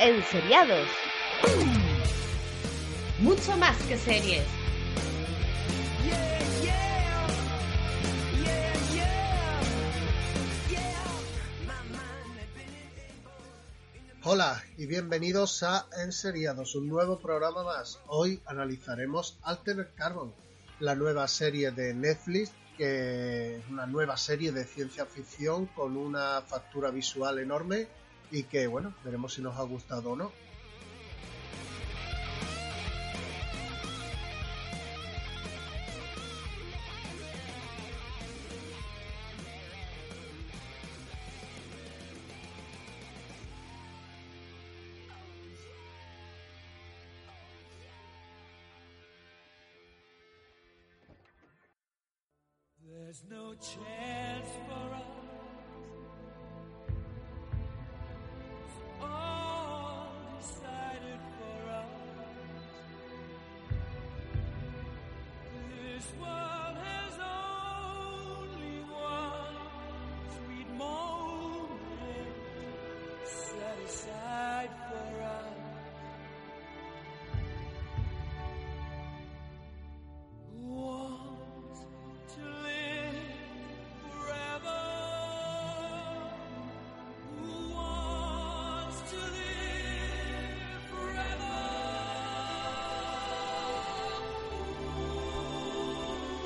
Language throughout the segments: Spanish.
en seriados. Mucho más que series. Hola y bienvenidos a Enseriados, un nuevo programa más. Hoy analizaremos Altered Carbon, la nueva serie de Netflix, que es una nueva serie de ciencia ficción con una factura visual enorme y que, bueno, veremos si nos ha gustado o no.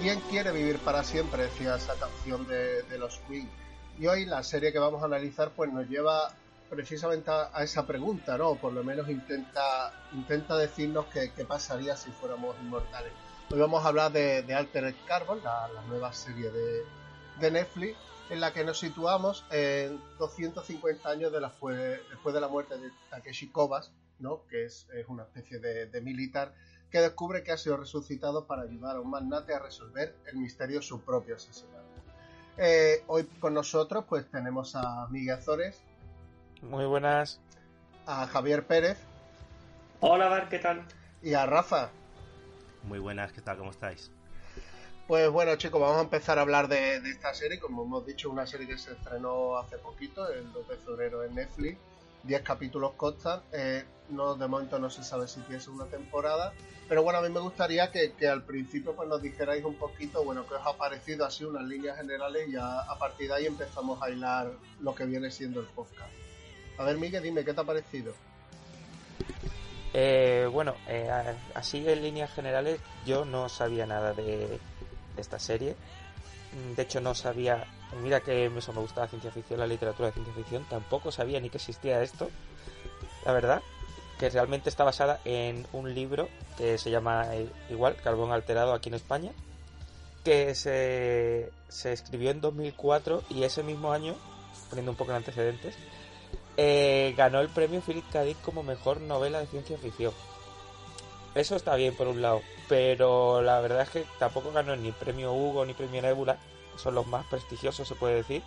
¿Quién quiere vivir para siempre? Decía esa canción de, los Queen. Y hoy la serie que vamos a analizar pues nos lleva precisamente a, esa pregunta, ¿no? Por lo menos intenta, intenta decirnos qué, pasaría si fuéramos inmortales. Hoy vamos a hablar de, Altered Carbon, la, nueva serie de, Netflix, en la que nos situamos en 250 años después de la muerte de Takeshi Kovacs, ¿no? que es, es una especie de militar que descubre que ha sido resucitado para ayudar a un magnate a resolver el misterio de su propio asesinato. Eh, hoy con nosotros pues tenemos a Miguel Azores, Muy buenas. a Javier Pérez Hola, Bar, ¿qué tal? y a Rafa. Muy buenas, ¿qué tal? ¿Cómo estáis? Pues bueno chicos, vamos a empezar a hablar de, de esta serie, como hemos dicho, una serie que se estrenó hace poquito, el 2 de febrero en Netflix, 10 capítulos constan, eh, no, de momento no se sabe si tiene segunda temporada, pero bueno, a mí me gustaría que, que al principio pues nos dijerais un poquito, bueno, qué os ha parecido así unas líneas generales y ya a partir de ahí empezamos a hilar lo que viene siendo el podcast. A ver Miguel, dime, ¿qué te ha parecido? Eh, bueno, eh, así en líneas generales yo no sabía nada de, esta serie. De hecho no sabía, mira que eso me gusta la ciencia ficción, la literatura de ciencia ficción, tampoco sabía ni que existía esto. La verdad, que realmente está basada en un libro que se llama eh, igual, Carbón Alterado aquí en España, que se, se escribió en 2004 y ese mismo año, poniendo un poco en antecedentes, eh, ganó el premio Philip K. Dick como mejor novela de ciencia ficción. Eso está bien por un lado, pero la verdad es que tampoco ganó ni premio Hugo ni premio Nebula, son los más prestigiosos se puede decir.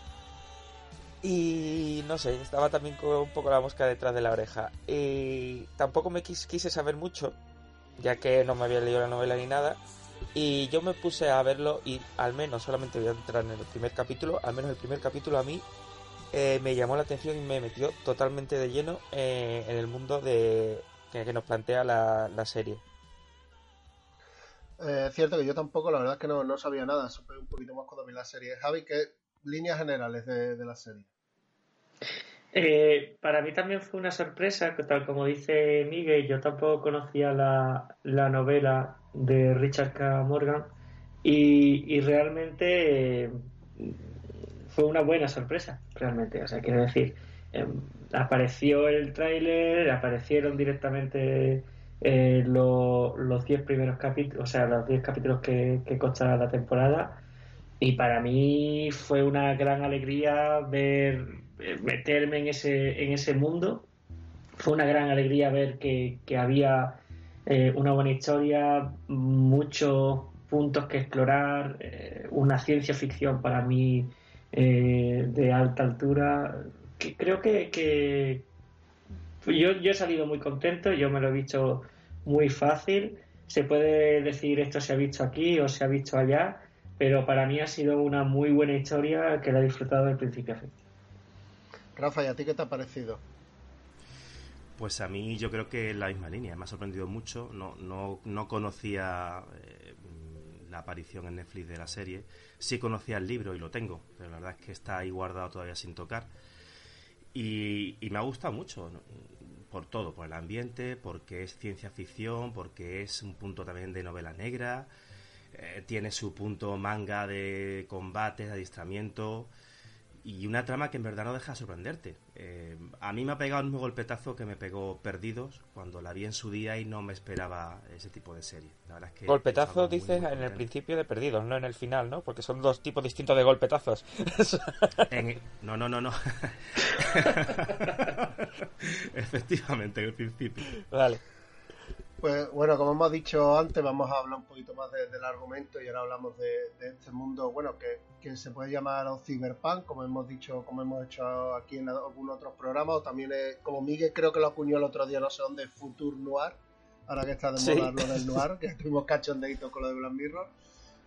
Y no sé, estaba también con un poco la mosca detrás de la oreja. Y tampoco me quis- quise saber mucho, ya que no me había leído la novela ni nada. Y yo me puse a verlo y al menos solamente voy a entrar en el primer capítulo, al menos el primer capítulo a mí eh, me llamó la atención y me metió totalmente de lleno eh, en el mundo de que, que nos plantea la, la serie. Eh, es cierto que yo tampoco, la verdad es que no, no sabía nada, supe un poquito más cuando vi la serie. Javi, ¿qué líneas generales de, de la serie? Eh, para mí también fue una sorpresa, que tal como dice Miguel, yo tampoco conocía la, la novela de Richard K. Morgan y, y realmente eh, fue una buena sorpresa, realmente. O sea, quiero decir, eh, apareció el tráiler, aparecieron directamente eh, lo- los 10 primeros capítulos, o sea, los 10 capítulos que, que la temporada. Y para mí fue una gran alegría ver eh, meterme en ese, en ese mundo. Fue una gran alegría ver que, que había eh, una buena historia, muchos puntos que explorar, eh, una ciencia ficción para mí de alta altura. Creo que, que yo, yo he salido muy contento, yo me lo he visto muy fácil. Se puede decir esto se ha visto aquí o se ha visto allá, pero para mí ha sido una muy buena historia que la he disfrutado de principio a fin. Rafa, ¿y a ti qué te ha parecido? Pues a mí yo creo que la misma línea, me ha sorprendido mucho, no, no, no conocía eh, la aparición en Netflix de la serie, sí conocía el libro y lo tengo, pero la verdad es que está ahí guardado todavía sin tocar y, y me ha gustado mucho, por todo, por el ambiente, porque es ciencia ficción, porque es un punto también de novela negra, eh, tiene su punto manga de combate, de adiestramiento y una trama que en verdad no deja de sorprenderte. Eh, a mí me ha pegado el mismo golpetazo que me pegó Perdidos cuando la vi en su día y no me esperaba ese tipo de serie. La verdad es que Golpetazo muy, dices muy en el principio de Perdidos, no en el final, ¿no? Porque son dos tipos distintos de golpetazos. En- No, no, no, no. Efectivamente, en el principio. vale. Pues bueno, como hemos dicho antes, vamos a hablar un poquito más de- del argumento y ahora hablamos de, de este mundo, bueno, que, que se puede llamar o cyberpunk, como hemos dicho, como hemos hecho aquí en algunos otros programas, o también es, como Miguel creo que lo acuñó el otro día, no sé dónde, Future Noir, ahora que está de Sí. moda lo del Noir, que estuvimos cachondeitos con lo de Black Mirror.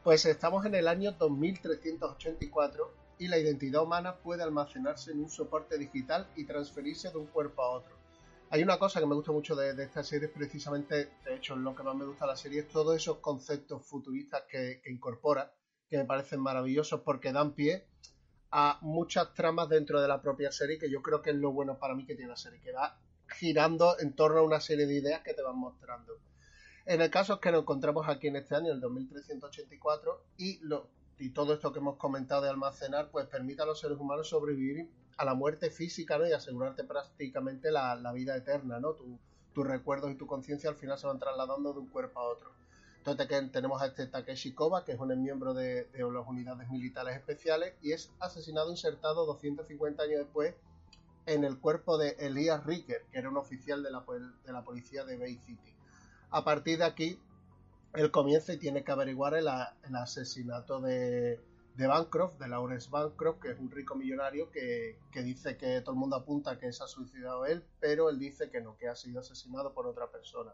Pues estamos en el año 2384 y la identidad humana puede almacenarse en un soporte digital y transferirse de un cuerpo a otro. Hay una cosa que me gusta mucho de, esta serie, precisamente, de hecho, lo que más me gusta de la serie es todos esos conceptos futuristas que incorpora, que me parecen maravillosos porque dan pie a muchas tramas dentro de la propia serie, que yo creo que es lo bueno para mí que tiene la serie, que va girando en torno a una serie de ideas que te van mostrando. En el caso es que nos encontramos aquí en este año, el 2384, y, lo, y todo esto que hemos comentado de almacenar, pues permite a los seres humanos sobrevivir a la muerte física ¿no? y asegurarte prácticamente la, la vida eterna. ¿no? Tu- tus recuerdos y tu conciencia al final se van trasladando de un cuerpo a otro. Entonces tenemos a este Takeshi Koba, que es un miembro de, de las unidades militares especiales, y es asesinado insertado 250 años después en el cuerpo de Elias Ricker, que era un oficial de la, de la policía de Bay City. A partir de aquí, él comienza y tiene que averiguar el, asesinato de, de Bancroft, de Lawrence Bancroft, que es un rico millonario que, que dice que todo el mundo apunta que se ha suicidado él, pero él dice que no, que ha sido asesinado por otra persona,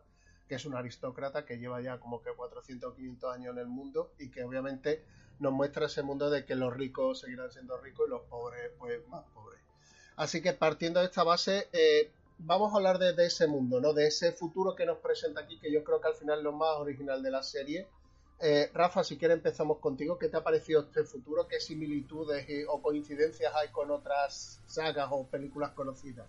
que es un aristócrata que lleva ya como que 400 o 500 años en el mundo y que obviamente nos muestra ese mundo de que los ricos seguirán siendo ricos y los pobres pues más pobres. Así que partiendo de esta base, eh, vamos a hablar de, ese mundo, ¿no? De ese futuro que nos presenta aquí, que yo creo que al final es lo más original de la serie. Eh, Rafa, si quieres empezamos contigo. ¿Qué te ha parecido este futuro? ¿Qué similitudes o coincidencias hay con otras sagas o películas conocidas?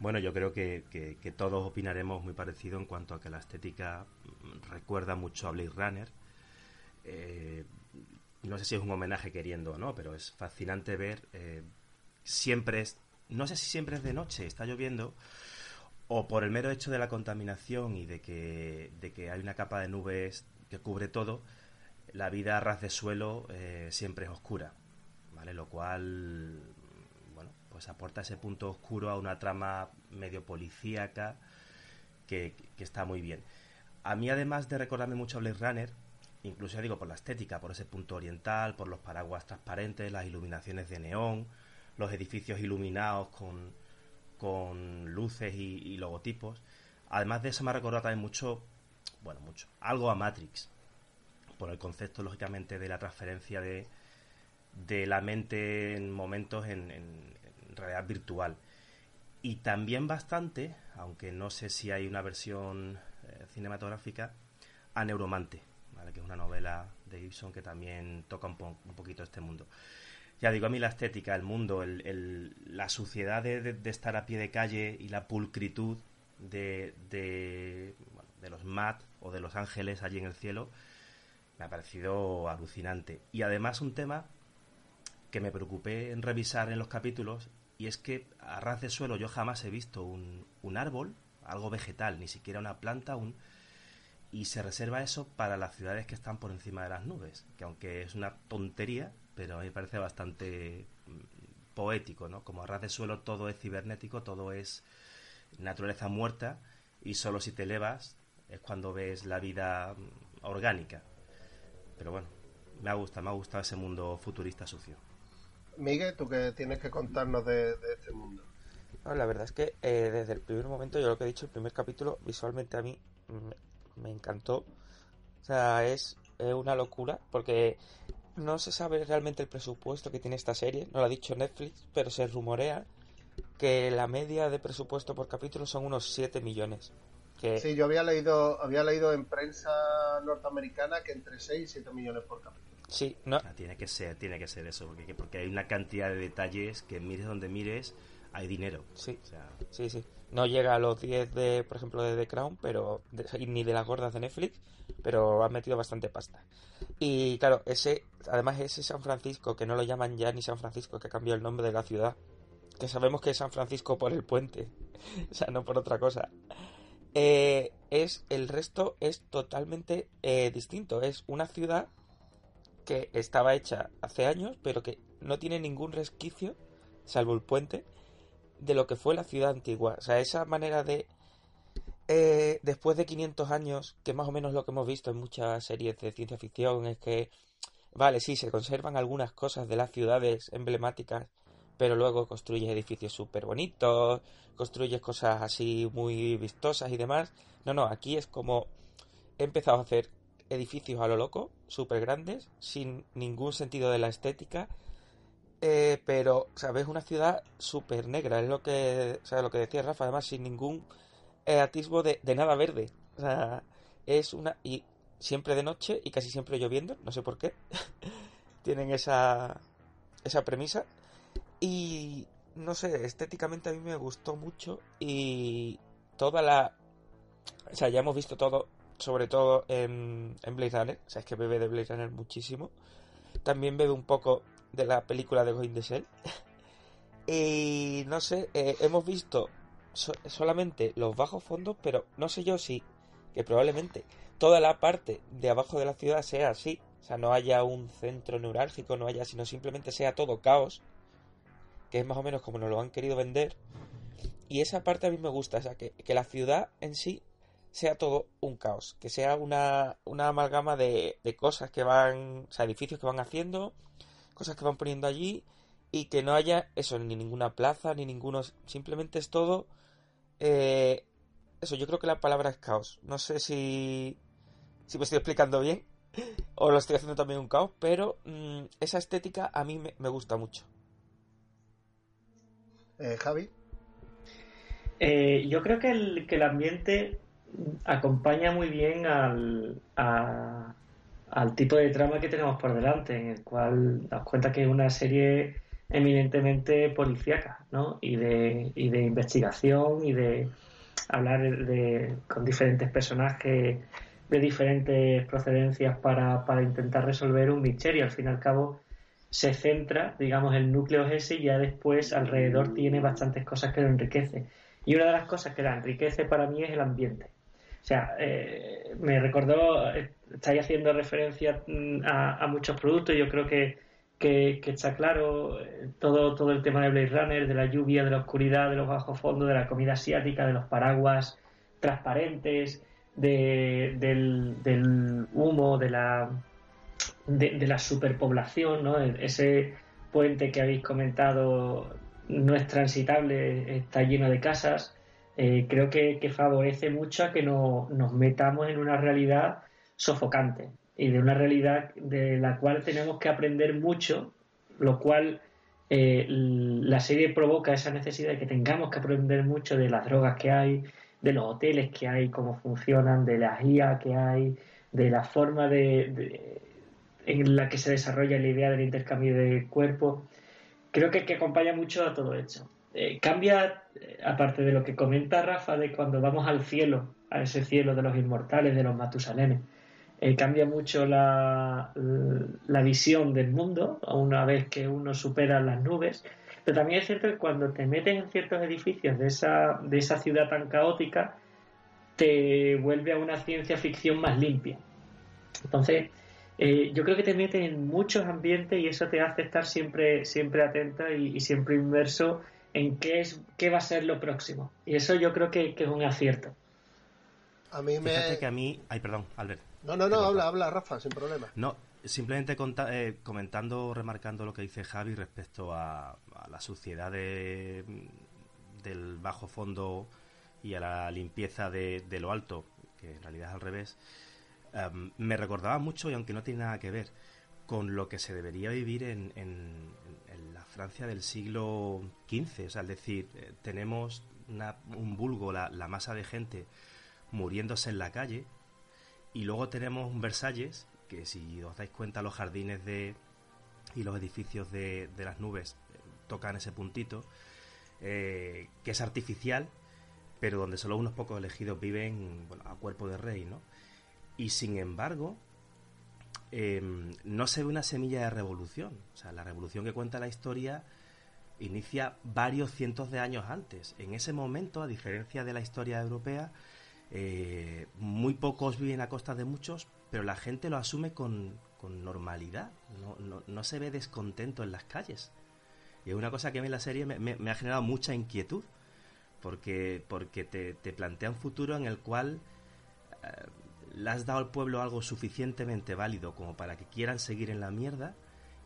Bueno, yo creo que todos opinaremos muy parecido en cuanto a que la estética mm, recuerda mucho a Blade Runner. Eh, no sé si es un homenaje queriendo o no, pero es fascinante ver. eh, siempre es. No sé si siempre es de noche, está lloviendo, o por el mero hecho de la contaminación y de que, de que hay una capa de nubes que cubre todo, la vida a ras de suelo eh, siempre es oscura, ¿vale? Lo cual, bueno, pues aporta ese punto oscuro a una trama medio policíaca que, está muy bien. A mí, además de recordarme mucho a Blade Runner, incluso ya digo por la estética, por ese punto oriental, por los paraguas transparentes, las iluminaciones de neón, los edificios iluminados con, con luces y, logotipos. Además de eso me ha recordado también mucho, bueno, mucho, algo a Matrix, por el concepto, lógicamente, de la transferencia de, de la mente en momentos en, en- realidad virtual. Y también bastante, aunque no sé si hay una versión eh, cinematográfica, a Neuromante, que es una novela de Gibson que también toca un, po- un poquito este mundo. Ya digo, a mí la estética, el mundo, el- la suciedad de, estar a pie de calle y la pulcritud de, de, de los Mat o de los ángeles allí en el cielo, me ha parecido alucinante. Y además un tema que me preocupé en revisar en los capítulos, y es que a ras de suelo yo jamás he visto un, un árbol, algo vegetal, ni siquiera una planta, un, y se reserva eso para las ciudades que están por encima de las nubes, que aunque es una tontería, pero a mí me parece bastante mm, poético, ¿no? Como a ras de suelo todo es cibernético, todo es naturaleza muerta, y solo si te elevas es cuando ves la vida mm, orgánica. Pero bueno, me ha gustado, me ha gustado ese mundo futurista sucio. Miguel, tú que tienes que contarnos de, de este mundo. No, la verdad es que eh, desde el primer momento, yo lo que he dicho, el primer capítulo, visualmente a mí me, me encantó. O sea, es una locura porque no se sabe realmente el presupuesto que tiene esta serie. No lo ha dicho Netflix, pero se rumorea que la media de presupuesto por capítulo son unos 7 millones. Que Sí, yo había leído, había leído en prensa norteamericana que entre 6 y 7 millones por capítulo. sí, no, Ah, Tiene que ser, tiene que ser eso, porque, porque hay una cantidad de detalles que mires donde mires, hay dinero. sí, O sea, sí, sí. No llega a los 10 de, por ejemplo, de The Crown, pero ni de las gordas de Netflix, pero han metido bastante pasta. Y claro, ese, además ese San Francisco, que no lo llaman ya ni San Francisco, que ha cambiado el nombre de la ciudad, que sabemos que es San Francisco por el puente, o sea, no por otra cosa. Eh, es el resto es totalmente eh, distinto. Es una ciudad que estaba hecha hace años, pero que no tiene ningún resquicio, salvo el puente, de lo que fue la ciudad antigua. O sea, esa manera de eh, después de 500 años, que más o menos lo que hemos visto en muchas series de ciencia ficción, es que, vale, sí, se conservan algunas cosas de las ciudades emblemáticas, pero luego construyes edificios súper bonitos, construyes cosas así muy vistosas y demás. No, no, aquí es como he empezado a hacer edificios a lo loco, súper grandes, sin ningún sentido de la estética, eh, pero, ¿sabes? Una ciudad súper negra, es lo que, o sea, lo que decía Rafa, además sin ningún eh, atisbo de, nada verde. O sea, es una... Y siempre de noche y casi siempre lloviendo, no sé por qué. Tienen esa, esa premisa. Y no sé, estéticamente a mí me gustó mucho y toda la... O sea, ya hemos visto todo, sobre todo en, en Blade Runner. O sea, es que bebe de Blade Runner muchísimo. También bebe un poco de la película de Going the Shell. y no sé, eh, hemos visto so- solamente los bajos fondos, pero no sé yo si, que probablemente toda la parte de abajo de la ciudad sea así. O sea, no haya un centro neurálgico, no haya, sino simplemente sea todo caos que es más o menos como nos lo han querido vender. Y esa parte a mí me gusta, o sea, que, que la ciudad en sí sea todo un caos, que sea una, una amalgama de, de cosas que van, o sea, edificios que van haciendo, cosas que van poniendo allí, y que no haya eso, ni ninguna plaza, ni ninguno, simplemente es todo... eh, eso, yo creo que la palabra es caos. No sé si, si me estoy explicando bien o lo estoy haciendo también un caos, pero mm, esa estética a mí me- me gusta mucho. Eh, Javi, Eh, yo creo que el, que el ambiente acompaña muy bien al, a- al tipo de trama que tenemos por delante, en el cual das cuenta que es una serie eminentemente policíaca, ¿no? Y de, y de investigación y de hablar de, con diferentes personajes de diferentes procedencias para, para intentar resolver un misterio. Al fin y al cabo, se centra, digamos, el núcleo es ese y ya después alrededor tiene bastantes cosas que lo enriquece. Y una de las cosas que la enriquece para mí es el ambiente. O sea, eh, me recordó, eh, estáis haciendo referencia mm, a, muchos productos, yo creo que, que, está claro eh, todo, todo el tema de Blade Runner, de la lluvia, de la oscuridad, de los bajos fondos, de la comida asiática, de los paraguas transparentes, de, del, del humo, de la, de, de la superpoblación, ¿no? Ese puente que habéis comentado no es transitable, está lleno de casas. Eh, creo que, favorece mucho que no, nos metamos en una realidad sofocante y de una realidad de la cual tenemos que aprender mucho, lo cual eh, la serie provoca esa necesidad de que tengamos que aprender mucho de las drogas que hay, de los hoteles que hay, cómo funcionan, de la guía que hay, de la forma de, en la que se desarrolla la idea del intercambio de cuerpos. Creo que, que acompaña mucho a todo esto. Eh, cambia, aparte de lo que comenta Rafa, de cuando vamos al cielo, a ese cielo de los inmortales, de los Matusalenes, eh, cambia mucho la, la visión del mundo una vez que uno supera las nubes. Pero también es cierto que cuando te metes en ciertos edificios de esa, de esa ciudad tan caótica, te vuelve a una ciencia ficción más limpia. Entonces, eh, yo creo que te mete en muchos ambientes y eso te hace estar siempre, siempre atenta y siempre inmerso en qué es qué va a ser lo próximo. Y eso yo creo que, que es un acierto. a mí me... Fíjate que a mí... Ay, perdón, Albert. No, no, no, habla, habla, Rafa, sin problema. No, simplemente conta- eh, comentando, remarcando lo que dice Javi respecto a, a la suciedad de- del bajo fondo y a la limpieza de, de lo alto, que en realidad es al revés, em, me recordaba mucho, y aunque no tiene nada que ver, con lo que se debería vivir en, en- Francia del siglo XV, o sea, es decir, eh, tenemos una- un vulgo, la, masa de gente muriéndose en la calle, y luego tenemos un Versalles, que si os dais cuenta los jardines de y los edificios de, de las nubes eh, tocan ese puntito, eh, que es artificial, pero donde solo unos pocos elegidos viven a cuerpo de rey, ¿no? Y sin embargo, eh, no se ve una semilla de revolución. O sea, la revolución que cuenta la historia inicia varios cientos de años antes. En ese momento, a diferencia de la historia europea, eh, muy pocos viven a costa de muchos, pero la gente lo asume con, normalidad. No, se ve descontento en las calles. Y es una cosa que a mí la serie me, ha generado mucha inquietud, porque, te plantea un futuro en el cual eh, le has dado al pueblo algo suficientemente válido como para que quieran seguir en la mierda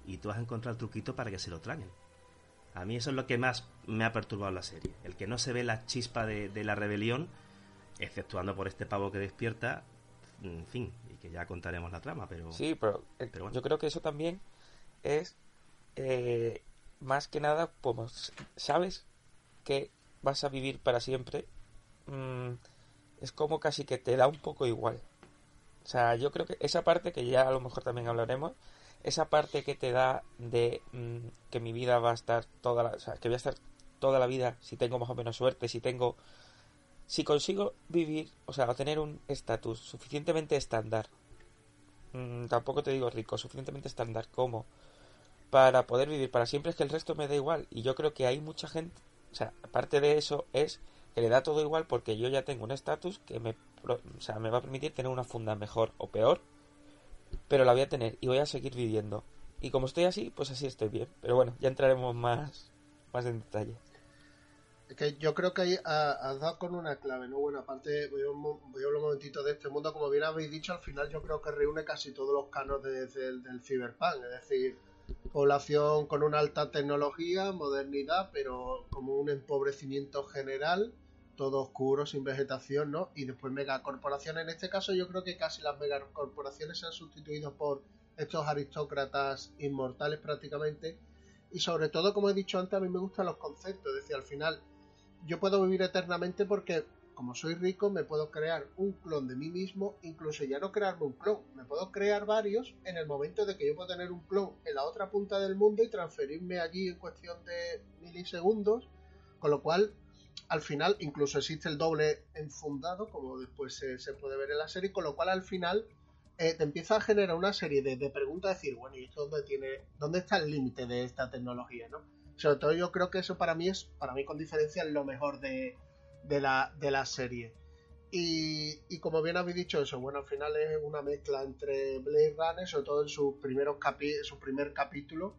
y tú has encontrado el truquito para que se lo traguen. A mí eso es lo que más me ha perturbado la serie. El que no se ve la chispa de, de la rebelión, exceptuando por este pavo que despierta, en fin, y que ya contaremos la trama, pero... Sí, pero, eh, Pero bueno. yo creo que eso también es eh, más que nada, como sabes que vas a vivir para siempre, mm, es como casi que te da un poco igual. O sea, yo creo que esa parte que ya a lo mejor también hablaremos, esa parte que te da de mm, que mi vida va a estar toda la, o sea, que voy a estar toda la vida si tengo más o menos suerte, si tengo si consigo vivir, o sea, tener un estatus suficientemente estándar, mm, tampoco te digo rico, suficientemente estándar como para poder vivir para siempre, es que el resto me da igual. Y yo creo que hay mucha gente, o sea, aparte de eso, es que le da todo igual porque yo ya tengo un estatus que me, o sea, me va a permitir tener una funda mejor o peor, pero la voy a tener y voy a seguir viviendo. Y como estoy así, pues así estoy bien. Pero bueno, ya entraremos más, más en detalle. Es que yo creo que ahí ha- has dado con una clave, ¿no? Bueno, aparte, voy a, voy a hablar un momentito de este mundo, como bien habéis dicho, al final yo creo que reúne casi todos los canos de- del, del cyberpunk, es decir, población con una alta tecnología, modernidad, pero como un empobrecimiento general, todo oscuro, sin vegetación, ¿no? Y después megacorporaciones. En este caso yo creo que casi las megacorporaciones se han sustituido por estos aristócratas inmortales prácticamente. Y sobre todo, como he dicho antes, a mí me gustan los conceptos. Es decir, al final yo puedo vivir eternamente porque como soy rico me puedo crear un clon de mí mismo, incluso ya no crearme un clon, me puedo crear varios en el momento de que yo puedo tener un clon en la otra punta del mundo y transferirme allí en cuestión de milisegundos, con lo cual al final incluso existe el doble enfundado, como después se, se puede ver en la serie, con lo cual al final eh, te empieza a generar una serie de, de preguntas, decir, bueno, ¿y esto dónde tiene, dónde está el límite de esta tecnología, no? Sobre todo yo creo que eso para mí es, para mí con diferencia, es lo mejor de, de, la, de la serie. Y, y como bien habéis dicho eso, bueno, al final es una mezcla entre Blade Runner, sobre todo en sus primeros capi su primer capítulo,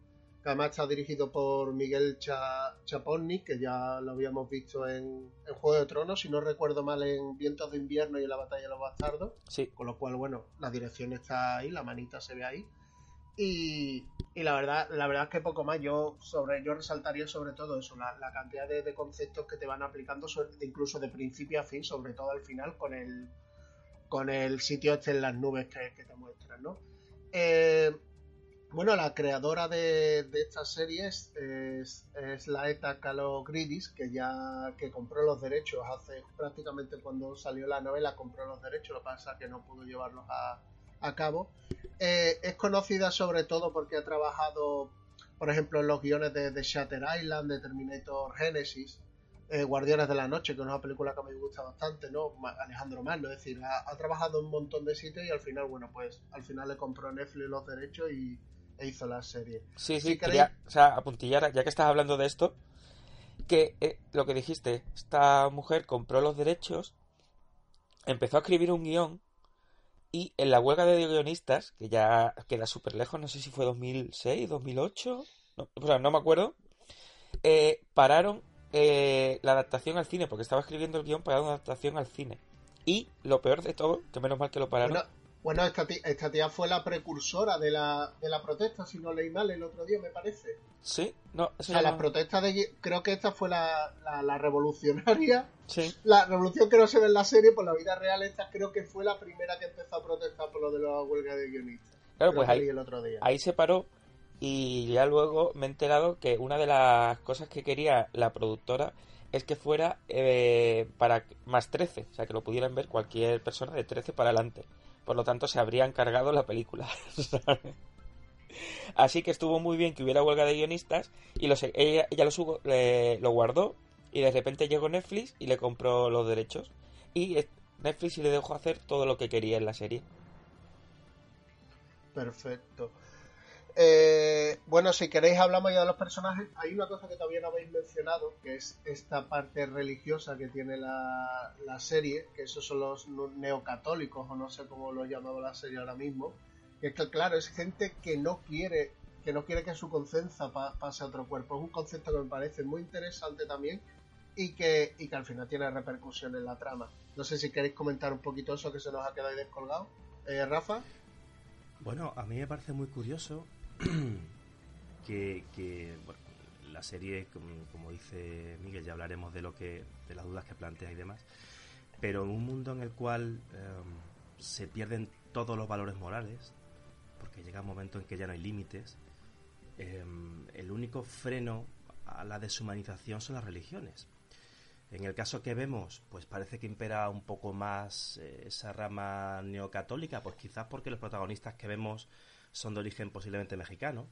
además está dirigido por Miguel Cha Chaponni, que ya lo habíamos visto en, en Juego de Tronos, si no recuerdo mal, en Vientos de Invierno y en la Batalla de los Bastardos. Sí, Con lo cual, bueno, la dirección está ahí, la manita se ve ahí. Y, y la verdad, la verdad es que poco más. Yo sobre, yo resaltaría sobre todo eso, la, la cantidad de, de conceptos que te van aplicando, sobre- incluso de principio a fin, sobre todo al final, con el con el sitio este en las nubes que, que te muestran, ¿no? Eh, bueno, la creadora de, de esta serie es, la ETA Calogridis, que ya que compró los derechos hace prácticamente cuando salió la novela, compró los derechos, lo que pasa que no pudo llevarlos a, a cabo. Eh, es conocida sobre todo porque ha trabajado, por ejemplo, en los guiones de, de Shatter Island, de Terminator Genesis, eh, Guardianes de la Noche, que es una película que me gusta bastante, ¿no? Alejandro Magno, es decir, ha, ha trabajado en un montón de sitios y al final, bueno, pues al final le compró Netflix los derechos y e hizo la serie. Sí, sí, Si quería, o sea, apuntillar, ya que estás hablando de esto, que eh, lo que dijiste, esta mujer compró los derechos, empezó a escribir un guion y en la huelga de guionistas, que ya queda súper lejos, no sé si fue 2006, 2008, no, o sea, no me acuerdo, eh, pararon eh, la adaptación al cine, porque estaba escribiendo el guion para una adaptación al cine. Y lo peor de todo, que menos mal que lo pararon, Bueno, bueno esta, tía, esta tía fue la precursora de la, de la protesta, si no leí mal el otro día, me parece. sí, no, O eso sea, no- protestas de... Creo que esta fue la, la, la revolucionaria. sí. La revolución que no se ve en la serie, por la vida real, esta creo que fue la primera que empezó a protestar por lo de la huelga de guionistas. Claro, Creo pues ahí, el otro día. ahí se paró y ya luego me he enterado que una de las cosas que quería la productora es que fuera eh, para más 13, o sea, que lo pudieran ver cualquier persona de 13 para adelante. Por lo tanto, se habría encargado la película. Así que estuvo muy bien que hubiera huelga de guionistas y lo sé- ella, ella lo, subo- le- lo guardó y de repente llegó Netflix y le compró los derechos. Y eh, Netflix le dejó hacer todo lo que quería en la serie. Perfecto. Eh, bueno, si queréis hablamos ya de los personajes. Hay una cosa que todavía no habéis mencionado, que es esta parte religiosa que tiene la, serie, que esos son los neocatólicos, o no sé cómo lo llamaba la serie ahora mismo. Que es que, claro, es gente que no quiere que no quiere que su conciencia pa- pase a otro cuerpo. Es un concepto que me parece muy interesante también y que, y que al final tiene repercusión en la trama. No sé si queréis comentar un poquito eso que se nos ha quedado ahí descolgado. Eh, Rafa. Bueno, a mí me parece muy curioso que, la serie, como, dice Miguel, ya hablaremos de lo que, de las dudas que plantea y demás, pero en un mundo en el cual em, se pierden todos los valores morales, porque llega un momento en que ya no hay límites, em, el único freno a la deshumanización son las religiones. En el caso que vemos, pues parece que impera un poco más eh, esa rama neocatólica, pues quizás porque los protagonistas que vemos son de origen posiblemente mexicano.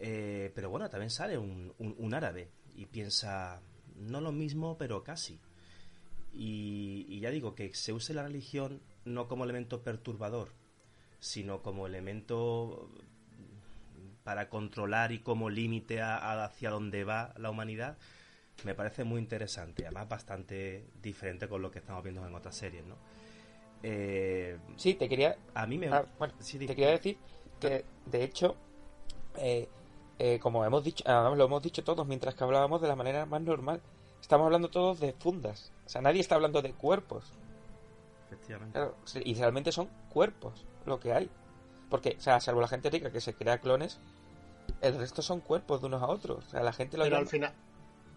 Eh, pero bueno, también sale un, un- un árabe y piensa, no lo mismo, pero casi. Y, y ya digo, que se use la religión no como elemento perturbador, sino como elemento para controlar y como límite hacia dónde va la humanidad, me parece muy interesante, además bastante diferente con lo que estamos viendo en otras series, ¿no? Eh, Sí, te quería, a mí me... Ah, bueno, sí, te quería decir que, de hecho, eh, eh, como hemos dicho, además lo hemos dicho todos mientras que hablábamos de la manera más normal, estamos hablando todos de fundas. O sea, nadie está hablando de cuerpos. Efectivamente. Claro, y realmente son cuerpos lo que hay. Porque, o sea, salvo la gente rica que se crea clones, el resto son cuerpos de unos a otros. O sea, la gente lo Pero llama- al final,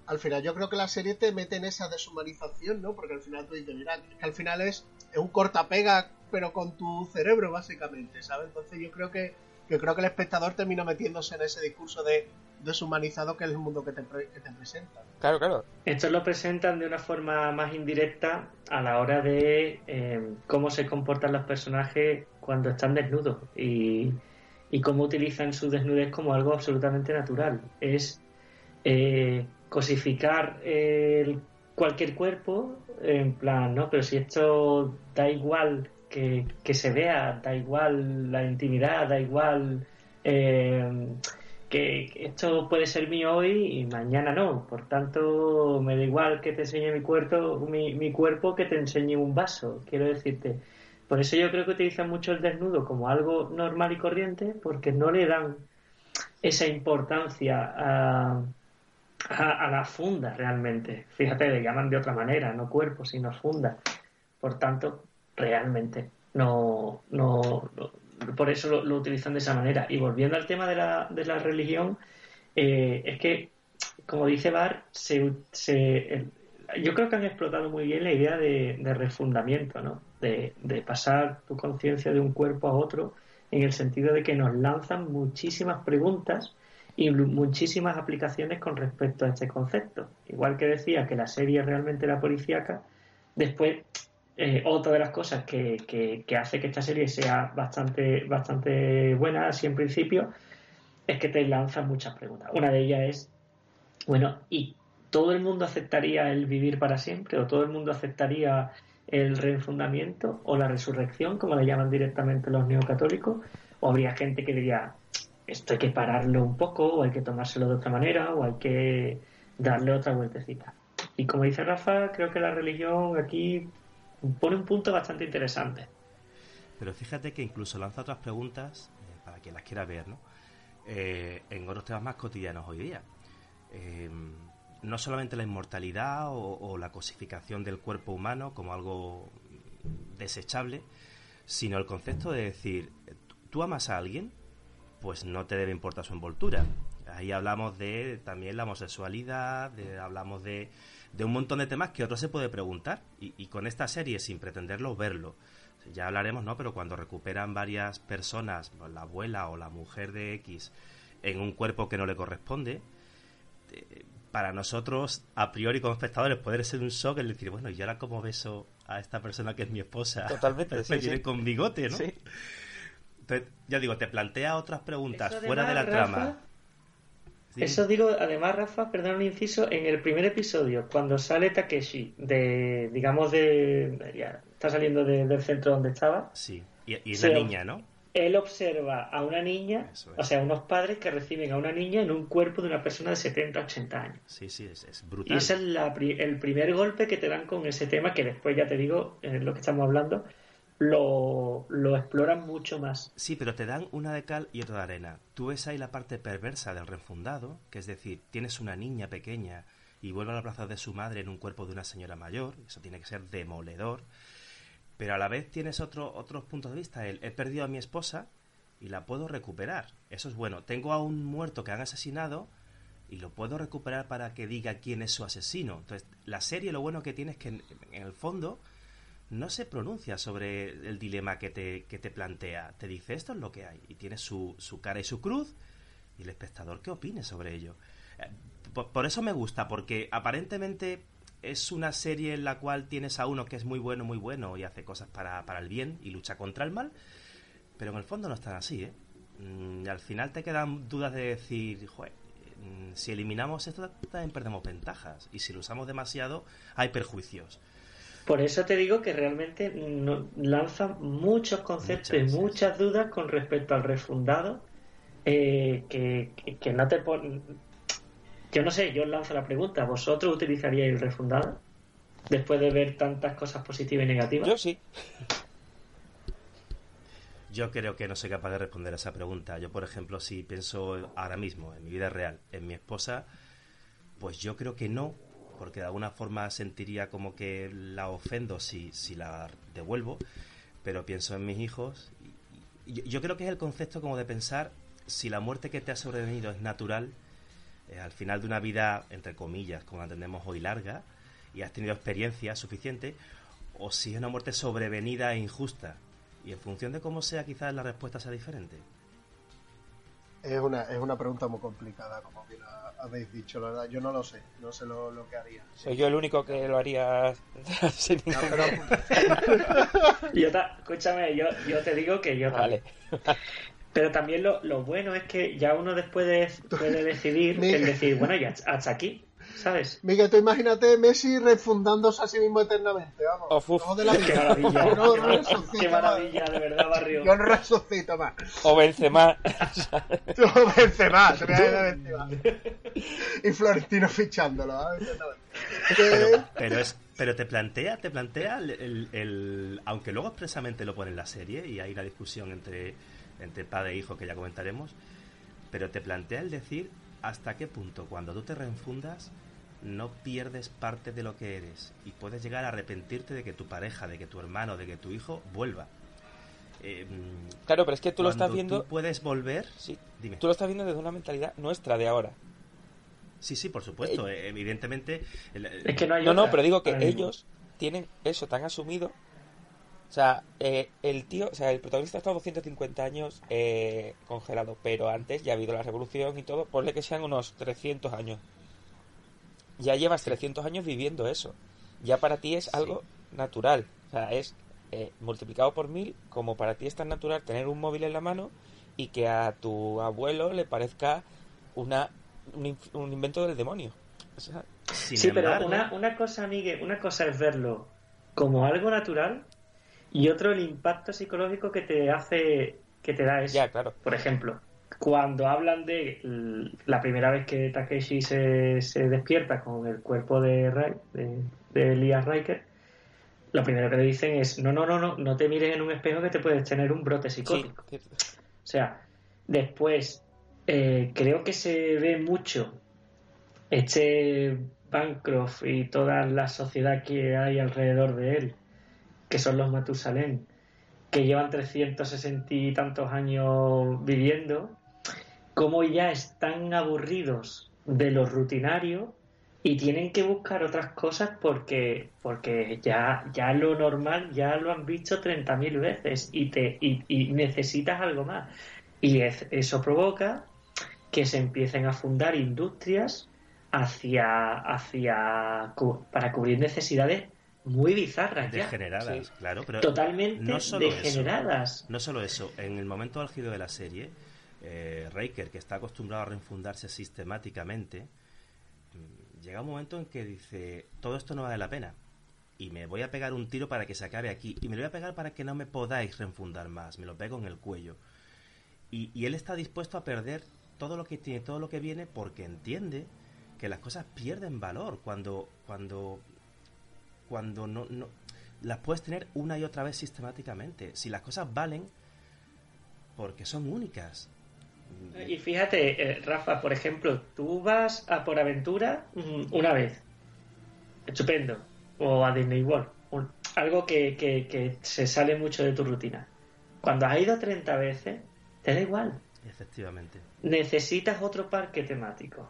al final yo creo que la serie te mete en esa deshumanización, ¿no? Porque al final tú dices, mira, es que al final es, es un cortapega, pero con tu cerebro, básicamente, ¿sabes? Entonces yo creo que, yo creo que el espectador termina metiéndose en ese discurso de deshumanizado que es el mundo que te, que te presenta. Claro, claro. Esto lo presentan de una forma más indirecta a la hora de eh, cómo se comportan los personajes cuando están desnudos y, y cómo utilizan su desnudez como algo absolutamente natural. Es eh, cosificar el- cualquier cuerpo en plan, ¿no? Pero si esto da igual que, se vea, da igual la intimidad, da igual... eh, que esto puede ser mío hoy y mañana no. Por tanto, me da igual que te enseñe mi cuerpo, mi, mi cuerpo que te enseñe un vaso, quiero decirte. Por eso yo creo que utilizan mucho el desnudo como algo normal y corriente, porque no le dan esa importancia a, a la funda realmente. Fíjate, le llaman de otra manera, no cuerpo, sino funda. Por tanto, realmente no, no, por eso lo, utilizan de esa manera. Y volviendo al tema de la, de la religión, eh, es que, como dice Bar, se, se- yo creo que han explotado muy bien la idea de, de refundamiento, ¿no? De, de pasar tu conciencia de un cuerpo a otro, en el sentido de que nos lanzan muchísimas preguntas y muchísimas aplicaciones con respecto a este concepto. Igual que decía que la serie realmente era policíaca, después eh, otra de las cosas que, hace que esta serie sea bastante, bastante buena, así en principio, es que te lanza muchas preguntas. Una de ellas es, bueno, ¿y todo el mundo aceptaría el vivir para siempre? ¿O todo el mundo aceptaría el reenfundamiento o la resurrección, como le llaman directamente los neocatólicos? ¿O habría gente que diría, esto hay que pararlo un poco, o hay que tomárselo de otra manera, o hay que darle otra vueltecita? Y como dice Rafa, creo que la religión aquí pone un punto bastante interesante. Pero fíjate que incluso lanza otras preguntas, eh, para quien las quiera ver, ¿no? Eh, en otros temas más cotidianos hoy día. Eh, no solamente la inmortalidad o, o la cosificación del cuerpo humano como algo desechable, sino el concepto de decir, tú amas a alguien, pues no te debe importar su envoltura. Ahí hablamos de también la homosexualidad, de- hablamos de, de un montón de temas que otro se puede preguntar. Y, y con esta serie, sin pretenderlo, verlo. Ya hablaremos, ¿no? Pero cuando recuperan varias personas, la abuela o la mujer de X, en un cuerpo que no le corresponde. Eh, Para nosotros, a priori como espectadores, puede ser un shock el decir, bueno, ¿y ahora cómo beso a esta persona que es mi esposa? Totalmente, Me sí, con bigote, ¿no? Sí. Entonces, ya digo, te plantea otras preguntas fuera de la trama. Sí. Eso digo, además, Rafa, perdón un inciso, en el primer episodio, cuando sale Takeshi de, digamos, de, ya, está saliendo de- del centro donde estaba, Sí, y, y una niña, ¿no? él observa a una niña, es. o sea, unos padres que reciben a una niña en un cuerpo de una persona de 70, 80 años. Sí, sí, es, es Y brutal. ese es la el primer golpe que te dan con ese tema, que después, ya te digo, lo que estamos hablando, lo, lo exploran mucho más. Sí, pero te dan una de cal y otra de arena. Tú ves ahí la parte perversa del refundado, que es decir, tienes una niña pequeña y vuelve a la plaza de su madre en un cuerpo de una señora mayor, eso tiene que ser demoledor. Pero a la vez tienes otro, otros puntos de vista. He perdido a mi esposa y la puedo recuperar. Eso es bueno. Tengo a un muerto que han asesinado y lo puedo recuperar para que diga quién es su asesino. Entonces, la serie lo bueno que tiene es que en, en el fondo no se pronuncia sobre el dilema que te, que te plantea. Te dice esto es lo que hay. Y tiene su, su cara y su cruz. Y el espectador, ¿qué opine sobre ello? Eh, Por, eso me gusta, porque aparentemente es una serie en la cual tienes a uno que es muy bueno, muy bueno y hace cosas para, para el bien y lucha contra el mal. Pero en el fondo no es tan así, ¿eh? Mm, al final te quedan dudas de decir, "Joder, mm, si eliminamos esto también perdemos ventajas. Y si lo usamos demasiado, hay perjuicios. Por eso te digo que realmente no- lanza muchos conceptos Muchas, y muchas dudas con respecto al refundado eh, que, que- que no te pon... Yo no sé, yo os lanzo la pregunta. ¿Vosotros utilizaríais el refundado? Después de ver tantas cosas positivas y negativas. Yo sí. Yo creo que no soy capaz de responder a esa pregunta. Yo, por ejemplo, si pienso ahora mismo en mi vida real, en mi esposa, pues yo creo que no, porque de alguna forma sentiría como que la ofendo si, si la devuelvo, pero pienso en mis hijos. yo creo que es el concepto como de pensar si la muerte que te ha sobrevenido es natural, eh, al final de una vida, entre comillas, como la entendemos hoy, larga, y has tenido experiencia suficiente, o si es una muerte sobrevenida e injusta. Y en función de cómo sea, quizás la respuesta sea diferente. Es una, es una pregunta muy complicada, como bien ha- habéis dicho, la verdad. Yo no lo sé, no sé lo, lo que haría. Soy yo el único que lo haría sin No, ningún pero Yo ta- escúchame, yo, yo te digo que yo Vale. Pero también lo, lo bueno es que ya uno después de- puede decidir, el decir, bueno, ya hasta aquí, ¿sabes? Miguel, tú imagínate Messi refundándose a sí mismo eternamente, vamos. Uf. De la Qué vida. maravilla, Yo no qué, más. maravilla, de verdad, barrio. Yo no resucito más. O Benzema. Tú Benzema, Benzema. Y Florentino fichándolo, ¿sabes? Pero, pero es pero te plantea te plantea el, el- el- aunque luego expresamente lo pone en la serie y hay una discusión entre entre padre e hijo que ya comentaremos pero te plantea el decir hasta qué punto cuando tú te reenfundas no pierdes parte de lo que eres y puedes llegar a arrepentirte de que tu pareja de que tu hermano de que tu hijo vuelva Eh, mm, Claro, pero es que tú lo estás viendo. tú puedes volver Sí, dime tú lo estás viendo desde una mentalidad nuestra de ahora. sí sí por supuesto eh, evidentemente el- Es que no hay No, no, pero digo que ellos tienen eso tan asumido. O sea, eh, el tío, o sea, el protagonista ha estado 250 años eh, congelado, pero antes ya ha habido la revolución y todo, ponle que sean unos 300 años. Ya llevas 300 años viviendo eso. Ya para ti es Sí. algo natural. O sea, es eh, multiplicado por mil, como para ti es tan natural tener un móvil en la mano y que a tu abuelo le parezca una, un, un invento del demonio. O sea, sin sí, pero una, una cosa, Miguel, una cosa es verlo como algo natural y otro el impacto psicológico que te hace, que te da eso. ya, claro. Por ejemplo, cuando hablan de la primera vez que Takeshi se, se despierta con el cuerpo de, Rai- de, de Elias Riker, lo primero que le dicen es, no, no, no, no, no te mires en un espejo que te puedes tener un brote psicótico. O sea, después eh, creo que se ve mucho este Bancroft y toda la sociedad que hay alrededor de él, que son los Matusalén, que llevan 360 y tantos años viviendo, como ya están aburridos de lo rutinario y tienen que buscar otras cosas porque porque ya ya lo normal ya lo han visto 30.000 veces y te y, necesitas algo más. Y es- eso provoca que se empiecen a fundar industrias hacia, hacia para cubrir necesidades muy bizarras ya, Degeneradas, Sí. claro, pero totalmente no solo eso. degeneradas. No solo eso, en el momento álgido de la serie, eh, Riker, que está acostumbrado a reenfundarse sistemáticamente, mm, llega un momento en que dice, todo esto no vale la pena. Y me voy a pegar un tiro para que se acabe aquí. Y me lo voy a pegar para que no me podáis reenfundar más. Me lo pego en el cuello. Y, y él está dispuesto a perder todo lo que tiene, todo lo que viene, porque entiende que las cosas pierden valor cuando, cuando, cuando no, no las puedes tener una y otra vez sistemáticamente. Si las cosas valen, porque son únicas. Y fíjate, eh, Rafa, por ejemplo, tú vas a por aventura mm, una vez, estupendo, o a Disney World, algo que, que- que se sale mucho de tu rutina. Cuando has ido 30 veces, te da igual, Efectivamente. necesitas otro parque temático.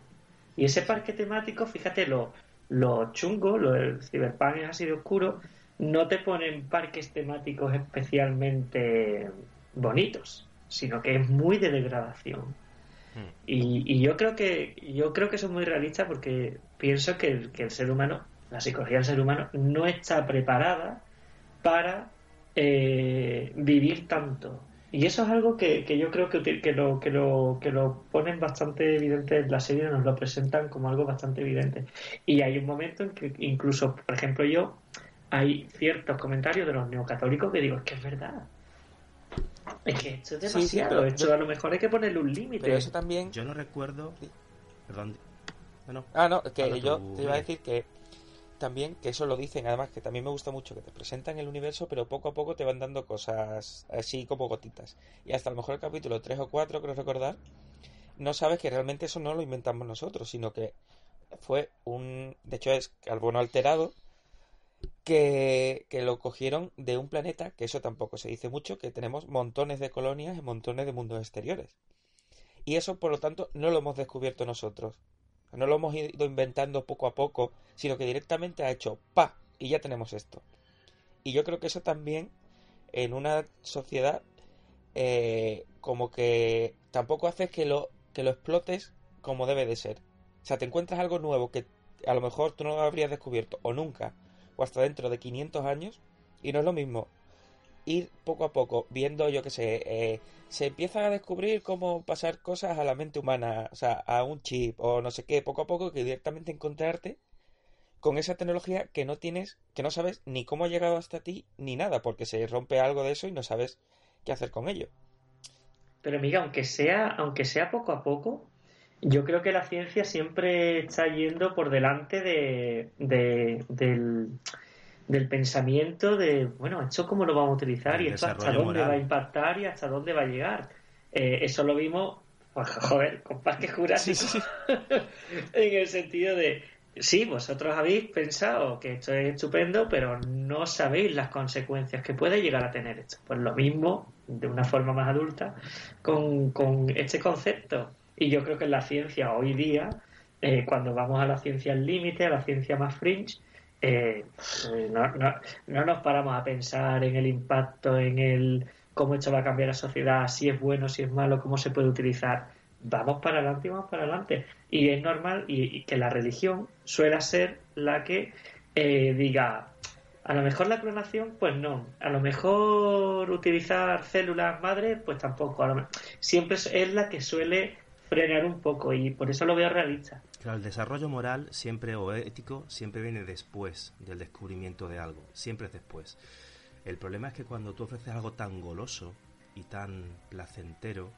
Y ese parque temático, fíjate, lo, lo chungo, lo del Cyberpunk es así de oscuro, no te ponen parques temáticos especialmente bonitos, sino que es muy de degradación. Hmm. Y, y yo creo que yo creo que eso es muy realista porque pienso que el, que el ser humano, la psicología del ser humano, no está preparada para eh, vivir tanto. Y eso es algo que, que yo creo que, que, lo, que, lo, que lo ponen bastante evidente en la serie, nos lo presentan como algo bastante evidente. Y hay un momento en que incluso, por ejemplo, yo, hay ciertos comentarios de los neocatólicos que digo, es que es verdad. Es que esto es Sí, sí, demasiado, pero esto yo- a lo mejor hay que ponerle un límite. Pero eso también... Yo no recuerdo. Sí. Perdón. Bueno, Ah, no, que Habla yo tú, te iba a decir que también, que eso lo dicen, además que también me gusta mucho que te presentan el universo, pero poco a poco te van dando cosas así como gotitas. Y hasta a lo mejor el capítulo 3 o 4, creo recordar, no sabes que realmente eso no lo inventamos nosotros, sino que fue un... De hecho es carbono alterado que, que lo cogieron de un planeta, que eso tampoco se dice mucho, que tenemos montones de colonias y montones de mundos exteriores. Y eso, por lo tanto, no lo hemos descubierto nosotros. No lo hemos ido inventando poco a poco, sino que directamente ha hecho pa y ya tenemos esto. Y yo creo que eso también en una sociedad eh, como que tampoco hace que lo que lo explotes como debe de ser. O sea, te encuentras algo nuevo que a lo mejor tú no lo habrías descubierto o nunca o hasta dentro de 500 años y no es lo mismo ir poco a poco viendo, yo que sé, eh, se empiezan a descubrir cómo pasar cosas a la mente humana, o sea, a un chip o no sé qué, poco a poco que directamente encontrarte con esa tecnología que no tienes, que no sabes ni cómo ha llegado hasta ti ni nada, porque se rompe algo de eso y no sabes qué hacer con ello. Pero Miguel, aunque sea, aunque sea poco a poco, yo creo que la ciencia siempre está yendo por delante de, de- del, del pensamiento de, bueno, ¿esto cómo lo vamos a utilizar? El y esto hasta dónde moral. va a impactar y hasta dónde va a llegar. Eh, eso lo vimos, pues, joder, con Parque Jurásico, en el sentido de, sí, vosotros habéis pensado que esto es estupendo, pero no sabéis las consecuencias que puede llegar a tener esto. Pues lo mismo, de una forma más adulta, con, con este concepto. Y yo creo que en la ciencia hoy día, eh, cuando vamos a la ciencia al límite, a la ciencia más fringe, eh, no, no, no nos paramos a pensar en el impacto, en el cómo esto va a cambiar la sociedad, si es bueno, si es malo, cómo se puede utilizar. Vamos para adelante y vamos para adelante. Y es normal y, que la religión suele ser la que eh, diga, a lo mejor la clonación, pues no. A lo mejor utilizar células madre, pues tampoco. A lo Siempre es la que suele frenar un poco y por eso lo veo realista. Claro, el desarrollo moral siempre o ético siempre viene después del descubrimiento de algo, siempre es después. El problema es que cuando tú ofreces algo tan goloso y tan placentero,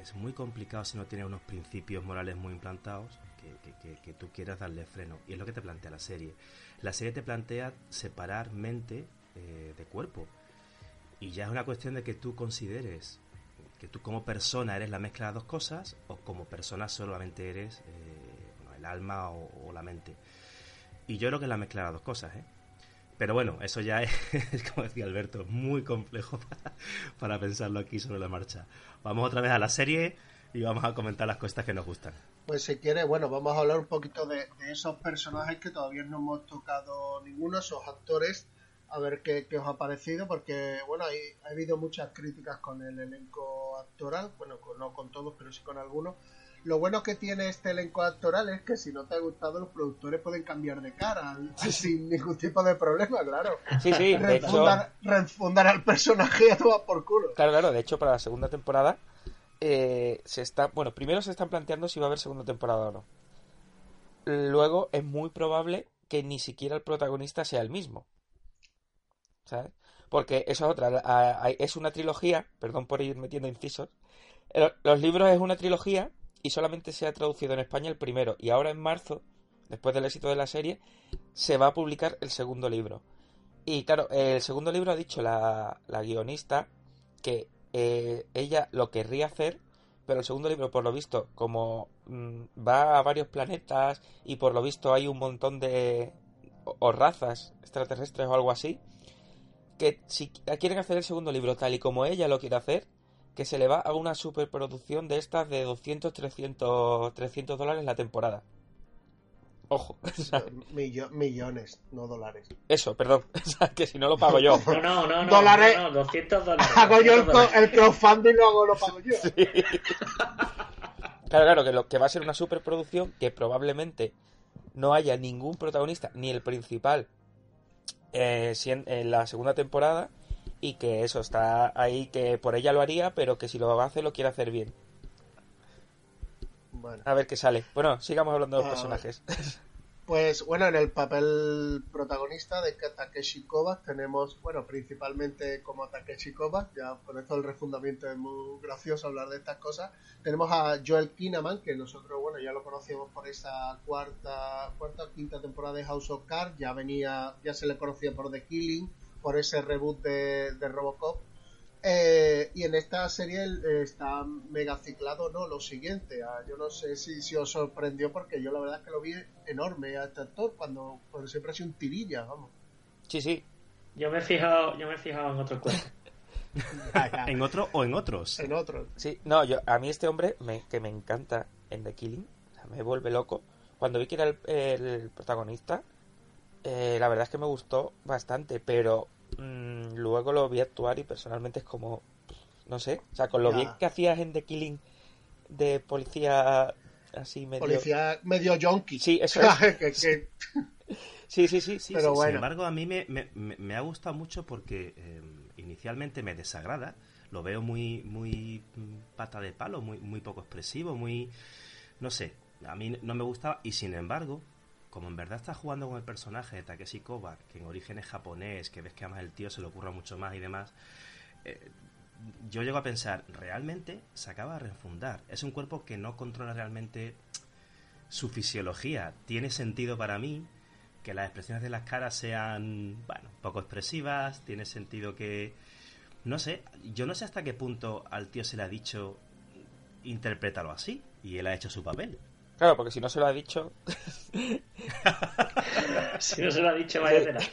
es muy complicado si no tienes unos principios morales muy implantados que, que- que- tú quieras darle freno. Y es lo que te plantea la serie. La serie te plantea separar mente eh, de cuerpo. Y ya es una cuestión de que tú consideres que tú como persona eres la mezcla de dos cosas o como persona solamente eres eh, el alma o, la mente. Y yo creo que es la mezcla las dos cosas, ¿eh? Pero bueno, eso ya es, como decía Alberto, muy complejo para, pensarlo aquí sobre la marcha. Vamos otra vez a la serie y vamos a comentar las cosas que nos gustan. Pues si quiere, bueno, vamos a hablar un poquito de, de esos personajes que todavía no hemos tocado ninguno, esos actores, a ver qué, qué os ha parecido, porque bueno, hay, ha habido muchas críticas con el elenco actoral, bueno, con- no con todos, pero sí con algunos. Lo bueno que tiene este elenco actoral es que si no te ha gustado, los productores pueden cambiar de cara sin ningún tipo de problema, claro. Sí, sí, hecho, Refundar, refundar al personaje a tomar por culo. claro, claro, de hecho para la segunda temporada eh, se está, bueno, primero se están planteando si va a haber segunda temporada o no. Luego es muy probable que ni siquiera el protagonista sea el mismo. ¿Sabes? Porque eso es otra, es una trilogía, perdón por ir metiendo incisos. Los libros es una trilogía y solamente se ha traducido en España el primero. Y ahora en marzo, después del éxito de la serie, se va a publicar el segundo libro. Y claro, el segundo libro ha dicho la, la guionista que eh, ella lo querría hacer, pero el segundo libro, por lo visto, como mm, va a varios planetas y por lo visto hay un montón de o, o razas extraterrestres o algo así, que si quieren hacer el segundo libro tal y como ella lo quiere hacer, que se le va a una superproducción de estas de 200, 300, 300 dólares la temporada. Ojo, Millo- millones, no dólares. eso, perdón, o sea, que si no lo pago yo. No, no, no, no, Dólares. no, no, 200 dólares. Hago yo el, 200 co- dólares. el crowdfunding, lo hago, lo pago yo. Claro, claro, que lo que va a ser una superproducción que probablemente no haya ningún protagonista, ni el principal, eh, si en, en la segunda temporada, y que eso está ahí, que por ella lo haría, pero que si lo hace lo quiere hacer bien. Bueno. A ver qué sale. Bueno, sigamos hablando de los Ah, personajes. Pues bueno, en el papel protagonista de Takeshi Kovacs tenemos, bueno, principalmente como Takeshi Kovacs, ya por eso el refundamiento es muy gracioso hablar de estas cosas. Tenemos a Joel Kinnaman, que nosotros, bueno, ya lo conocíamos por esa cuarta, cuarta o quinta temporada de House of Cards, ya venía, ya se le conocía por The Killing, por ese reboot de, de Robocop. Eh, y en esta serie eh, está mega ciclado, ¿no? Lo siguiente, ah, yo no sé si, si os sorprendió porque yo la verdad es que lo vi enorme a este actor cuando, cuando siempre ha sido un tirilla, vamos. Sí, sí. Yo me he fijado, yo me he fijado en otro cuerpo. ¿En otro o en otros? En otro. Sí, no, yo, a mí este hombre me, que me encanta en The Killing, o sea, me vuelve loco. Cuando vi que era el, el protagonista, eh, la verdad es que me gustó bastante, pero mm, luego lo vi actuar y personalmente es como, no sé, o sea, con lo Ya. bien que hacías en The Killing de policía así medio... Policía medio yonki. Sí, eso es. que, que- Sí, sí, sí, Sí, Pero sí, bueno. Sin embargo, a mí me, me- me- ha gustado mucho porque eh, inicialmente me desagrada. Lo veo muy, muy pata de palo, muy, muy poco expresivo, muy. No sé, a mí no me gustaba. Y sin embargo, como en verdad está jugando con el personaje de Takeshi Kovacs, que en origen es japonés, que ves que además el tío se le ocurra mucho más y demás. eh, yo llego a pensar, realmente se acaba de refundar. Es un cuerpo que no controla realmente su fisiología. Tiene sentido para mí que las expresiones de las caras sean, bueno, poco expresivas. Tiene sentido que, no sé, yo no sé hasta qué punto al tío se le ha dicho interprétalo así y él ha hecho su papel. Claro, porque si no se lo ha dicho... si no se lo ha dicho, vaya tela.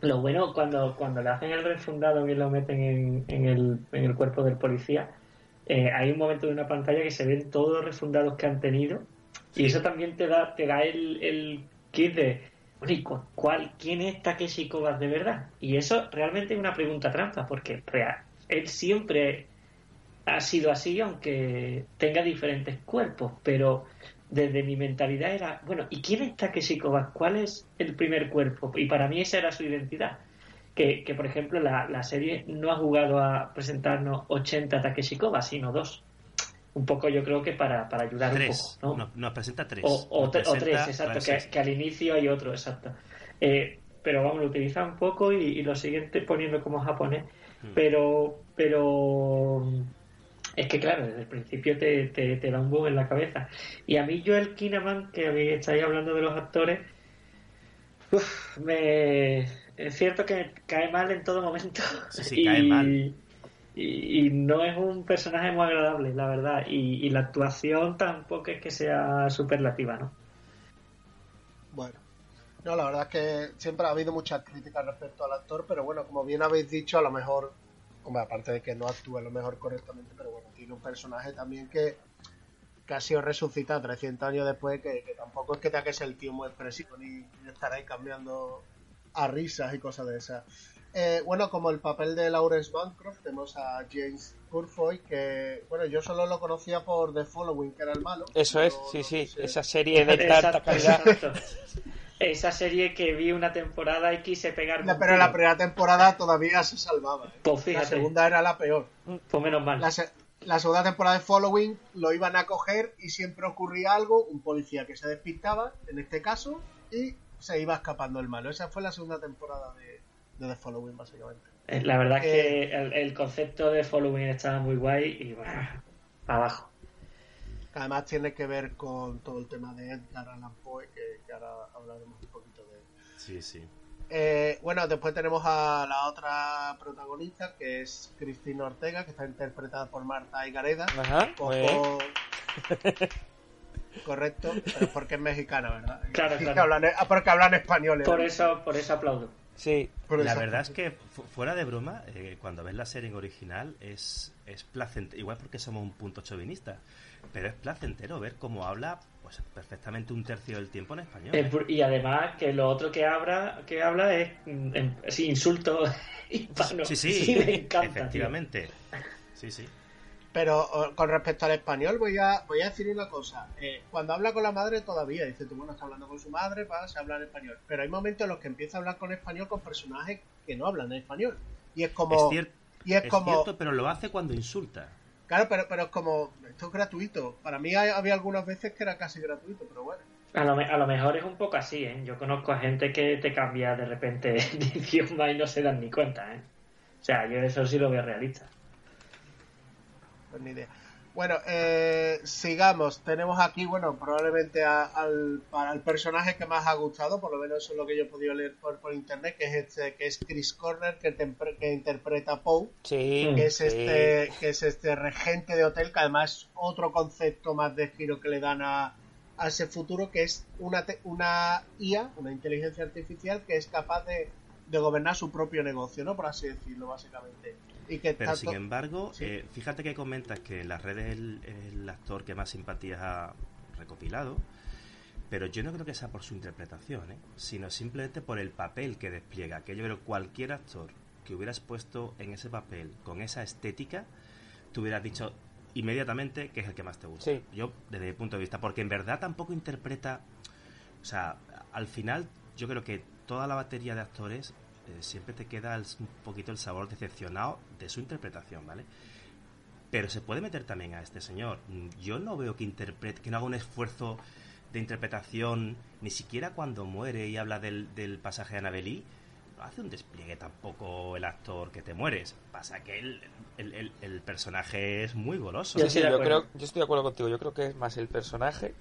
Lo bueno, cuando, cuando le hacen el refundado y lo meten en, en, el, en el cuerpo del policía, eh, hay un momento de una pantalla que se ven todos los refundados que han tenido y eso también te da, te da el, el kit de, bueno, ¿y cu- cuál, quién es Takeshi Kovacs de verdad? Y eso realmente es una pregunta trampa, porque real, él siempre ha sido así, aunque tenga diferentes cuerpos, pero desde mi mentalidad era, bueno, ¿y quién es Takeshi Kovacs? ¿Cuál es el primer cuerpo? Y para mí esa era su identidad. Que, que por ejemplo, la, la serie no ha jugado a presentarnos 80 Takeshi Kovacs, sino dos. Un poco yo creo que para, para ayudar Tres. un poco, ¿no? Nos, nos presenta tres. O, o o tres, exacto, que, al inicio hay otro, exacto. Eh, pero vamos, lo utiliza un poco y, y lo siguiente poniendo como japonés. Mm. Pero, pero es que claro, desde el principio te, te, te da un boom en la cabeza. Y a mí Joel Kinnaman, que habéis- estáis hablando de los actores, uf, me, es cierto que me cae mal en todo momento. Sí, sí, cae mal. Y, y no es un personaje muy agradable, la verdad. Y, y la actuación tampoco es que sea superlativa, ¿no? Bueno. No, la verdad es que siempre ha habido muchas críticas respecto al actor, pero bueno, como bien habéis dicho, a lo mejor, hombre, aparte de que no actúa a lo mejor correctamente, pero bueno, tiene un personaje también que, que ha sido resucitado 300 años después, que, que tampoco es que tenga que ser el tío muy expresivo, ni, ni estar ahí cambiando a risas y cosas de esas. Eh, bueno, como el papel de Lawrence Bancroft, tenemos a James Purfoy, que, bueno, yo solo lo conocía por The Following, que era el malo. Eso es, sí, no sí. sé. Esa serie de tanta calidad. exacto. Esa serie que vi una temporada y quise pegar. Un pero la primera temporada todavía se salvaba. ¿eh? Pues La segunda era la peor. pues menos mal. La, se- la segunda temporada de Following lo iban a coger y siempre ocurría algo, un policía que se despistaba, en este caso, y se iba escapando el malo. Esa fue la segunda temporada de, de The Following, básicamente. Eh, La verdad es Eh, que el, el concepto de following estaba muy guay y bueno, abajo. Además tiene que ver con todo el tema de Edgar Allan Poe, que, que ahora hablaremos un poquito de él. Sí, sí. Eh, bueno, después tenemos a la otra protagonista, que es Cristina Ortega, que está interpretada por Marta Igareda. Ajá. Poco... Correcto, pero porque es mexicana, ¿verdad? Claro, claro. hablan- ah, porque hablan español. ¿eh? Por eso, por eso aplaudo. Sí, Por La eso. verdad es que, fu- fuera de broma, eh, cuando ves la serie en original es, es placentero, igual porque somos un punto chauvinista, pero es placentero ver cómo habla pues perfectamente un tercio del tiempo en español. Eh, Y además que lo otro que habla, que habla es, mm, sí, insulto hispano. sí, sí, me encanta. tío. efectivamente. Sí, sí. Pero con respecto al español, voy a, voy a decir una cosa. Eh, cuando habla con la madre todavía, dice tú, bueno, está hablando con su madre, pa, se habla en español. Pero hay momentos en los que empieza a hablar con español con personajes que no hablan en español. Y es como... Es, cier- y es, es como... cierto, pero lo hace cuando insulta. Claro, pero, pero es como... Esto es gratuito. Para mí hay- había algunas veces que era casi gratuito, pero bueno. A lo, a lo mejor es un poco así, ¿eh? Yo conozco a gente que te cambia de repente de idioma y no se dan ni cuenta, ¿eh? O sea, yo eso sí lo veo realista. Pues ni idea. Bueno, eh, sigamos. Tenemos aquí, bueno, probablemente a- al, para el personaje que más ha gustado, por lo menos eso es lo que yo he podido leer por, por internet, que es este, que es Chris Corner, que, tempre- que interpreta a Poe, sí. que es sí. este, que es este regente de hotel, que además es otro concepto más de giro que le dan a, a ese futuro, que es una, te- una IA, una inteligencia artificial, que es capaz de, de gobernar su propio negocio, ¿no? Por así decirlo, básicamente. Y que Pero sin embargo, Sí. eh, fíjate que comentas que en las redes es el, el actor que más simpatías ha recopilado, pero yo no creo que sea por su interpretación, ¿eh? sino simplemente por el papel que despliega. Que yo creo que cualquier actor que hubieras puesto en ese papel con esa estética, te hubieras dicho inmediatamente que es el que más te gusta. Sí. Yo, desde mi punto de vista, porque en verdad tampoco interpreta. O sea, al final, yo creo que toda la batería de actores eh, siempre te queda el- un poquito el sabor decepcionado de su interpretación, ¿vale? Pero se puede meter también a este señor. Mm, Yo no veo que interprete, que no haga un esfuerzo de interpretación, ni siquiera cuando muere y habla del, del pasaje de Annabelle, no hace un despliegue tampoco el actor que te mueres. Pasa que el, el- el- el personaje es muy goloso. Yo Sí, creo, yo estoy de acuerdo contigo. Yo creo que es más el personaje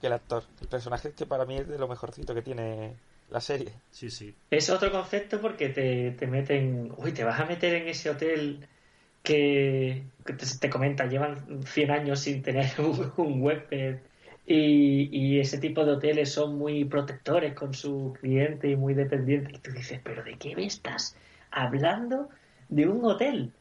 que el actor. El personaje es que para mí es de lo mejorcito que tiene la serie. Sí, sí. Es otro concepto porque te, te meten, uy, te vas a meter en ese hotel que, que te, te comenta, llevan 100 años sin tener un, un huésped y, y ese tipo de hoteles son muy protectores con su cliente y muy dependientes. Y tú dices, pero ¿de qué me estás hablando de un hotel?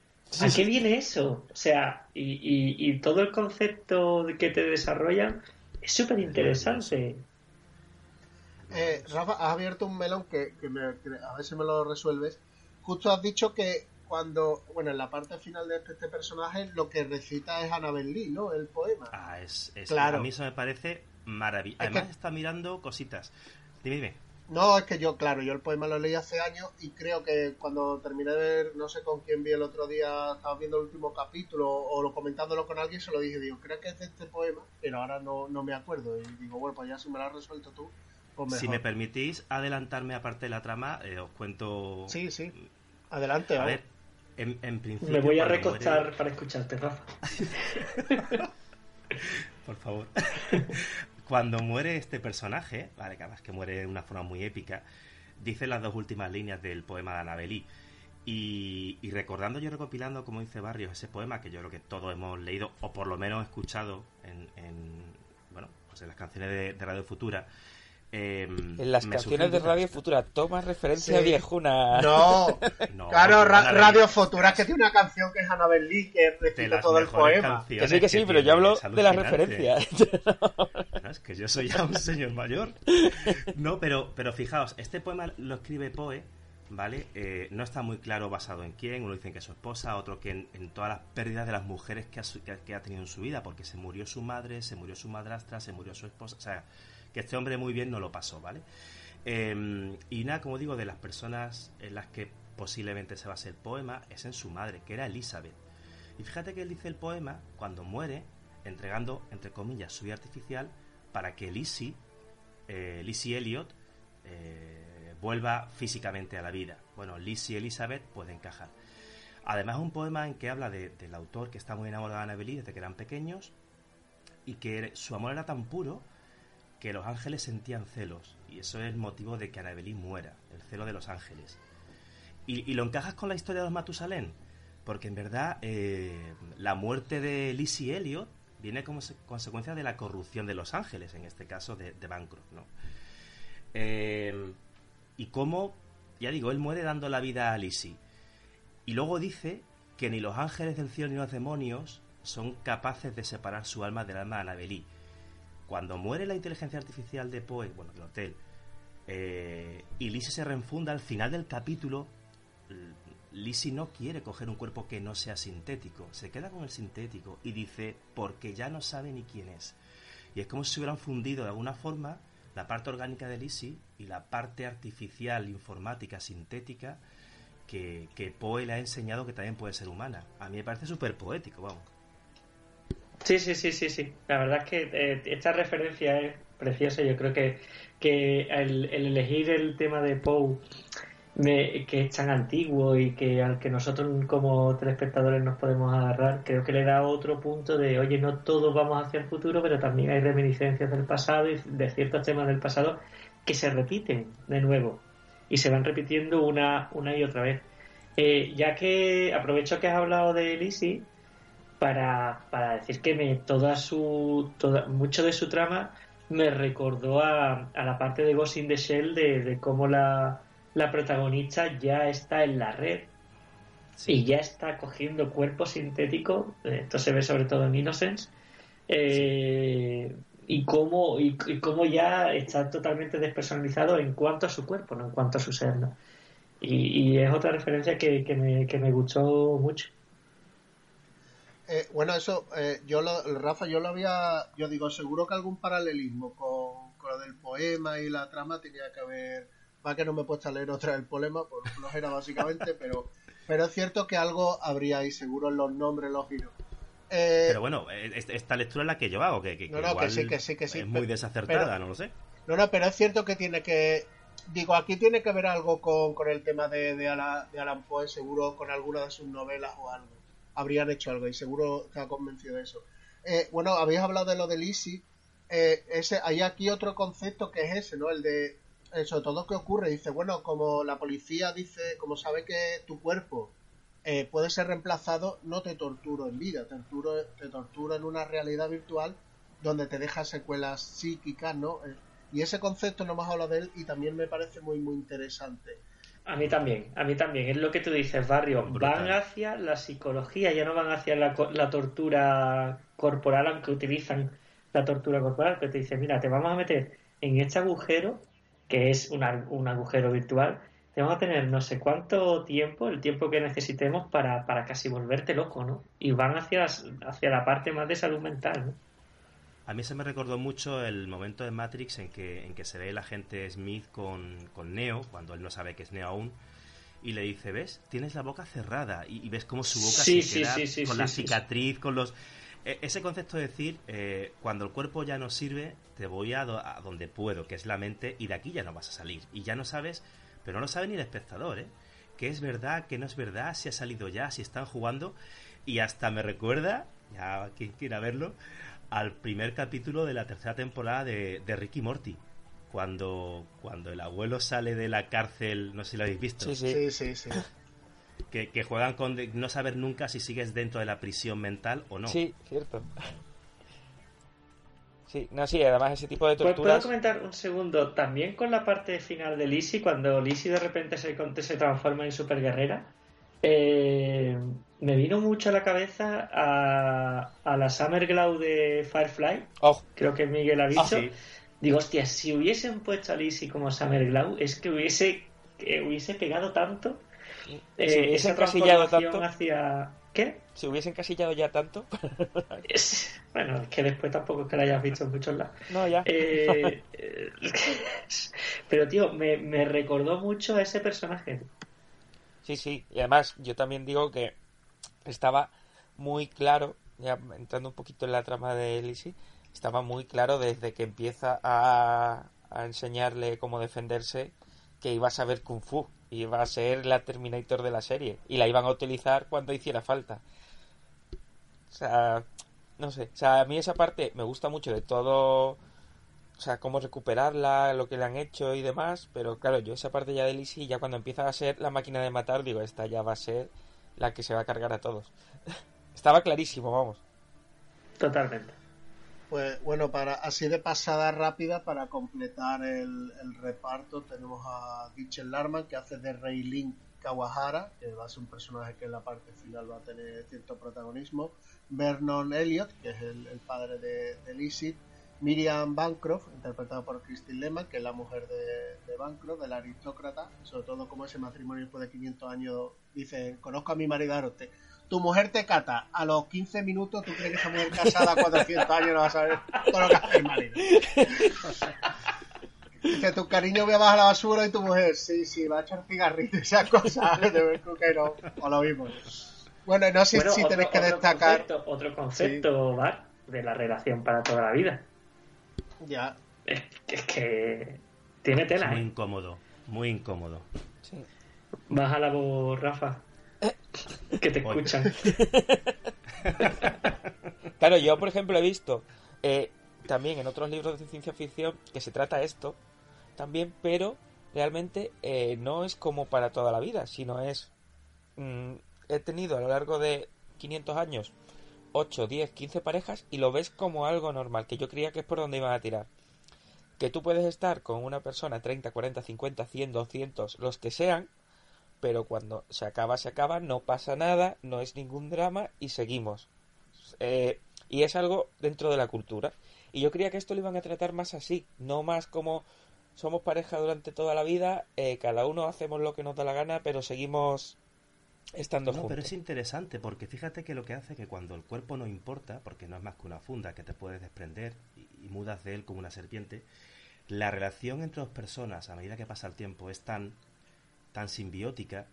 ¿A qué viene eso? O sea, y, y, y todo el concepto que te desarrollan es súper interesante. Eh, Rafa, has abierto un melón que, que me- que a ver si me lo resuelves. Justo has dicho que cuando, bueno, en la parte final de este, este personaje, lo que recita es Annabel Lee, ¿no? El poema. Ah, es, es- Claro. A mí eso me parece maravilloso. Es que- Además está mirando cositas. Dime, dime. No, es que yo, claro, yo el poema lo leí hace años y creo que cuando terminé de ver, no sé con quién vi el otro día, estaba viendo el último capítulo o lo comentándolo con alguien, se lo dije, digo, creo que es de este poema, pero ahora no, no me acuerdo. Y digo, bueno, pues ya si me lo has resuelto tú. Si me permitís adelantarme aparte de la trama, eh, os cuento... Sí, sí. Adelante, A vamos. ver, en, en principio... Me voy a recostar muere- para escucharte, Rafa. Por favor. Cuando muere este personaje, vale, que además que muere de una forma muy épica, dice las dos últimas líneas del poema de Annabelle. Y, y recordando yo recopilando, como dice Barrios, ese poema que yo creo que todos hemos leído, o por lo menos escuchado en, en, bueno, pues en las canciones de, de Radio Futura. Eh, En las canciones de Radio Futura, toma referencia Sí. viejuna. No, No, claro, Ra- Radio Futura que tiene una canción que es Annabel Lee que recita las todo el poema. Que sí, que sí, pero yo hablo es de la alucinante. referencia. Bueno, es que yo soy ya un señor mayor. No, pero, pero fijaos, este poema lo escribe Poe ¿vale? Eh, no está muy claro basado en quién. Uno dice que es su esposa, otro que en, en todas las pérdidas de las mujeres que ha, su- que ha- que ha tenido en su vida, porque se murió su madre, se murió su madrastra, se murió su esposa. O sea, que este hombre muy bien no lo pasó, ¿vale? Eh, y nada, como digo, de las personas en las que posiblemente se base el poema es en su madre, que era Elizabeth. Y fíjate que él dice el poema cuando muere, entregando, entre comillas, su vida artificial para que Lizzie, eh, Lizzie Elliot, eh, vuelva físicamente a la vida. Bueno, Lizzie y Elizabeth pueden encajar. Además, es un poema en que habla de- del autor que está muy enamorado de Annabelle desde que eran pequeños y que su amor era tan puro que los ángeles sentían celos. Y eso es el motivo de que Annabelle muera, el celo de los ángeles. Y, lo encajas con la historia de los Matusalén, porque en verdad eh, la muerte de Lizzie Elliot viene como se- consecuencia de la corrupción de los ángeles, en este caso de, Bancroft, ¿no? Eh, y cómo, ya digo, él muere dando la vida a Lizzie. Y luego dice que ni los ángeles del cielo ni los demonios son capaces de separar su alma del alma de Annabelle. Cuando muere la inteligencia artificial de Poe, bueno, del hotel, eh, y Lizzie se reenfunda al final del capítulo, Lizzie no quiere coger un cuerpo que no sea sintético, se queda con el sintético y dice, porque ya no sabe ni quién es. Y es como si se hubieran fundido de alguna forma la parte orgánica de Lizzie y la parte artificial, informática, sintética, que, que Poe le ha enseñado que también puede ser humana. A mí me parece súper poético, vamos. Sí, sí, sí, sí, sí. La verdad es que eh, esta referencia es preciosa. Yo creo que, que el, el elegir el tema de Poe, me- que es tan antiguo y que al que nosotros como telespectadores nos podemos agarrar, creo que le da otro punto de, oye, no todos vamos hacia el futuro, pero también hay reminiscencias del pasado y de ciertos temas del pasado que se repiten de nuevo y se van repitiendo una, una y otra vez. Eh, ya que aprovecho que has hablado de Lizzie, para, para decir que me, toda su toda, mucho de su trama me recordó a, a la parte de Ghost in the Shell de, de cómo la, la protagonista ya está en la red y ya está cogiendo cuerpo sintético eh, esto se ve sobre todo en Innocence eh, y cómo y, y cómo ya está totalmente despersonalizado en cuanto a su cuerpo no en cuanto a su ser ¿no? y, y es otra referencia que, que, me, que me gustó mucho Eh, bueno, eso, eh, yo lo, Rafa, yo lo había, yo digo, seguro que algún paralelismo con, con lo del poema y la trama tenía que haber, va que no me he puesto a leer otra vez el poema, por flojera básicamente, pero, pero es cierto que algo habría ahí seguro en los nombres, los giros. Eh, Pero bueno, eh, est- esta lectura es la que yo hago, que, que, No, que no, que igual sí, que sí, que sí, es muy pero- desacertada, pero- no lo sé. No, no, pero es cierto que tiene que. Digo, aquí tiene que ver algo con, con el tema de, de, Alan, de Alan Poe, seguro con alguna de sus novelas o algo. Habrían hecho algo y seguro ha convencido de eso. Eh, bueno, habéis hablado de lo de Lizzie. Eh, ese, hay aquí otro concepto que es ese, ¿no? El de. eh, sobre todo, ¿qué ocurre? Dice, bueno, como la policía dice, como sabe que tu cuerpo eh, puede ser reemplazado, no te torturo en vida, te torturo, te torturo en una realidad virtual donde te deja secuelas psíquicas, ¿no? Eh, y ese concepto no hemos hablado de él y también me parece muy, muy interesante. A mí también, a mí también. Es lo que tú dices, Barrio. Brutal. Van hacia la psicología, ya no van hacia la, la tortura corporal, aunque utilizan la tortura corporal, pero te dicen, mira, te vamos a meter en este agujero, que es un agujero virtual, te vamos a tener no sé cuánto tiempo, el tiempo que necesitemos para, para casi volverte loco, ¿no? Y van hacia, hacia la parte más de salud mental, ¿no? A mí se me recordó mucho el momento de Matrix en que, en que se ve el agente Smith con, con Neo, cuando él no sabe que es Neo aún, y le dice, ¿ves? Tienes la boca cerrada y, y ves cómo su boca Sí, se sí, queda sí, con la cicatriz, con los... E- Ese concepto de decir, eh, cuando el cuerpo ya no sirve, te voy a, do- a donde puedo, que es la mente, y de aquí ya no vas a salir. Y ya no sabes, pero no lo sabe ni el espectador, ¿eh? Que es verdad, que no es verdad, si ha salido ya, si están jugando. Y hasta me recuerda, ya quien quiera verlo, al primer capítulo de la tercera temporada de, de Ricky Morty. Cuando, cuando el abuelo sale de la cárcel, no sé si lo habéis visto, Sí, sí. Sí, sí, sí. que, que juegan con de- no saber nunca si sigues dentro de la prisión mental o no. Sí, cierto. Sí, no, sí, además ese tipo de Pues, ¿Puedo torturas. comentar un segundo? También con la parte final de Lizzie, cuando Lizzie de repente se, se transforma en superguerrera, eh, me vino mucho a la cabeza a, a la Summer Glow de Firefly, Oh, creo que Miguel ha dicho. Ah, sí. Digo, hostia, si hubiesen puesto a Lizzie como Summer Glow, es que hubiese que hubiese pegado tanto. Eh, esa encasillado tanto. hacia. ¿Qué? Si hubiese encasillado ya tanto. Es- Bueno, es que después tampoco es que la hayas visto en muchos lados. no, ya. Eh, eh, pero tío, me, me recordó mucho a ese personaje. Sí, sí. Y además, yo también digo que estaba muy claro, ya entrando un poquito en la trama de Lizzie, estaba muy claro desde que empieza a, a enseñarle cómo defenderse que iba a saber Kung Fu. Iba a ser la Terminator de la serie. Y la iban a utilizar cuando hiciera falta. O sea, no sé. O sea, a mí esa parte me gusta mucho de todo. O sea, cómo recuperarla, lo que le han hecho y demás. Pero claro, yo esa parte ya de Lizzie, ya cuando empieza a ser la máquina de matar, digo, esta ya va a ser la que se va a cargar a todos. Estaba clarísimo, vamos. Totalmente. Pues bueno, para así de pasada rápida, para completar el, el reparto, tenemos a Dichel Larman, que hace de Reilin Kawahara, que va a ser un personaje que en la parte final va a tener cierto protagonismo. Vernon Elliot, que es el, el padre de, de Lizzie. Miriam Bancroft, interpretada por Christine Lehman, que es la mujer de, de Bancroft, del aristócrata. Sobre todo como ese matrimonio después de 500 años dice, conozco a mi marido Arote. Tu mujer te cata, a los 15 minutos tú crees que esa mujer casada a 400 años no va a saber todo lo que hace el marido. Dice, tu cariño voy a bajar la basura y tu mujer, sí, sí, va a echar cigarrillos, esas cosas, de ver que no, o lo mismo. Bueno, no sé Bueno, si otro- tenéis que otro destacar. Concepto, otro concepto, Bar, de la relación para toda la vida. Ya, Es, es que tiene Es tela, muy ¿eh? incómodo, muy incómodo. Sí. Baja la voz, Rafa. Que te Oye. escuchan. Claro, yo por ejemplo he visto eh, también en otros libros de ciencia ficción que se trata esto también, pero realmente eh, no es como para toda la vida, sino es... mm, he tenido a lo largo de 500 años 8, 10, 15 parejas y lo ves como algo normal, que yo creía que es por donde iban a tirar. Que tú puedes estar con una persona 30, 40, 50, 100, 200, los que sean, pero cuando se acaba, se acaba, no pasa nada, no es ningún drama y seguimos. Eh, y es algo dentro de la cultura. Y yo creía que esto lo iban a tratar más así, no más como somos pareja durante toda la vida, eh, cada uno hacemos lo que nos da la gana, pero seguimos estando No, juntos. pero es interesante porque fíjate que lo que hace que cuando el cuerpo no importa, porque no es más que una funda que te puedes desprender y, y mudas de él como una serpiente, la relación entre dos personas a medida que pasa el tiempo es tan, tan simbiótica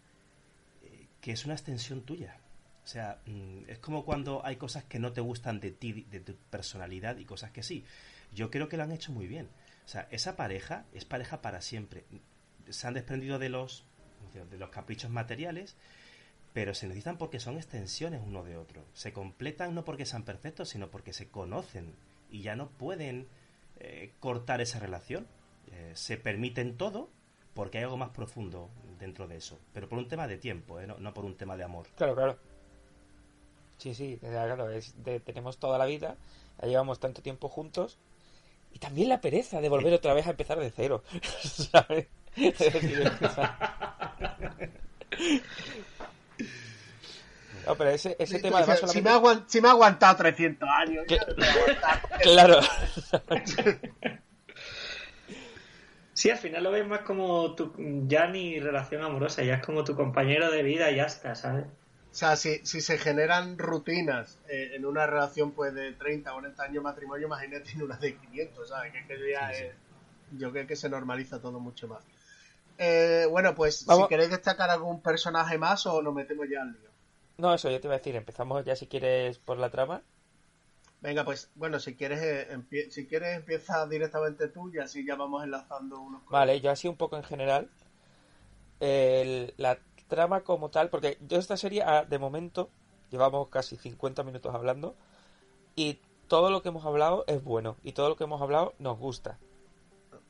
eh, que es una extensión tuya. O sea, mm, es como cuando hay cosas que no te gustan de ti, de tu personalidad y cosas que sí. Yo creo que lo han hecho muy bien. O sea, esa pareja es pareja para siempre. Se han desprendido de los, de los caprichos materiales pero se necesitan porque son extensiones uno de otro. Se completan no porque sean perfectos, sino porque se conocen y ya no pueden eh, cortar esa relación. Eh, se permiten todo porque hay algo más profundo dentro de eso, pero por un tema de tiempo, ¿eh? no, no por un tema de amor. Claro, claro. Sí, sí, claro, es de- tenemos toda la vida, ya llevamos tanto tiempo juntos y también la pereza de volver otra vez a empezar de cero, ¿sabes? No, pero ese, ese tema además si, me ha aguan- si me ha aguantado 300 años, ¿Qué? ya no te voy a aguantar. Claro. Sí, al final lo ves más como tu, ya ni relación amorosa, ya es como tu compañero de vida y ya está, ¿sabes? O sea, si, si se generan rutinas eh, en una relación pues de 30 o 40 años de matrimonio, imagínate en una de 500, ¿sabes? Que, es que ya Sí, sí. es- yo creo que se normaliza todo mucho más. Eh, bueno, pues Vamos. si queréis destacar algún personaje más o nos metemos ya al lío. No, eso yo te iba a decir, empezamos ya si quieres por la trama. Venga, pues bueno, si quieres, eh, si quieres empieza directamente tú y así ya vamos enlazando unos Vale, yo así un poco en general. El- la trama como tal, porque yo esta serie, ah, de momento, llevamos casi 50 minutos hablando y todo lo que hemos hablado es bueno y todo lo que hemos hablado nos gusta.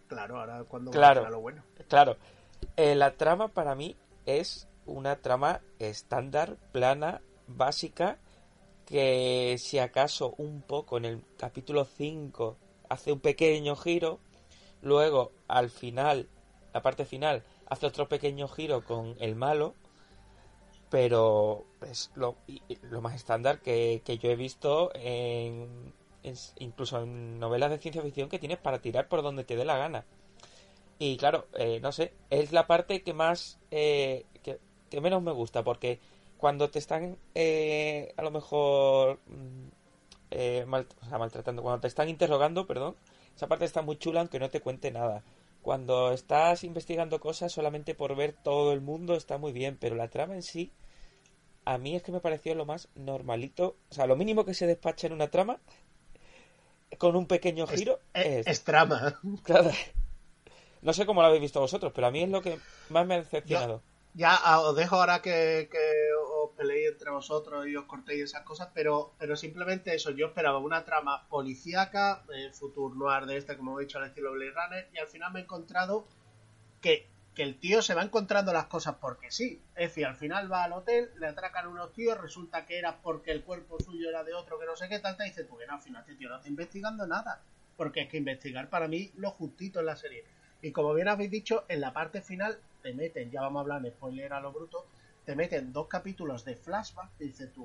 Claro, ahora cuando Claro. a lo bueno. Claro, eh, la trama para mí es una trama estándar, plana, básica, que si acaso un poco en el capítulo 5 hace un pequeño giro, luego al final, la parte final, hace otro pequeño giro con el malo, pero es lo, más estándar que, que yo he visto en, incluso en novelas de ciencia ficción que tienes para tirar por donde te dé la gana. Y claro, eh, no sé, es la parte que más, eh, que menos me gusta, porque cuando te están eh, a lo mejor mm, eh, mal- o sea, maltratando, cuando te están interrogando, perdón, esa parte está muy chula aunque no te cuente nada. Cuando estás investigando cosas solamente por ver todo el mundo está muy bien, pero la trama en sí, a mí es que me pareció lo más normalito, o sea, lo mínimo que se despacha en una trama, con un pequeño giro, es, es, es trama. Claro. No sé cómo lo habéis visto vosotros, pero a mí es lo que más me ha decepcionado. Ya ah, os dejo ahora que, os peleéis entre vosotros y os cortéis esas cosas, pero, pero simplemente eso, yo esperaba una trama policíaca, eh, Future Noir de este, como he dicho, al estilo Blade Runner, y al final me he encontrado que, que el tío se va encontrando las cosas porque sí. Es decir, al final va al hotel, le atracan unos tíos, resulta que era porque el cuerpo suyo era de otro que no sé qué tal, te dice tú que no, al final este tío no está investigando nada. Porque es que investigar para mí lo justito en la serie. Y como bien habéis dicho, en la parte final te meten, ya vamos a hablar en spoiler a lo bruto, te meten dos capítulos de flashback y dices tú,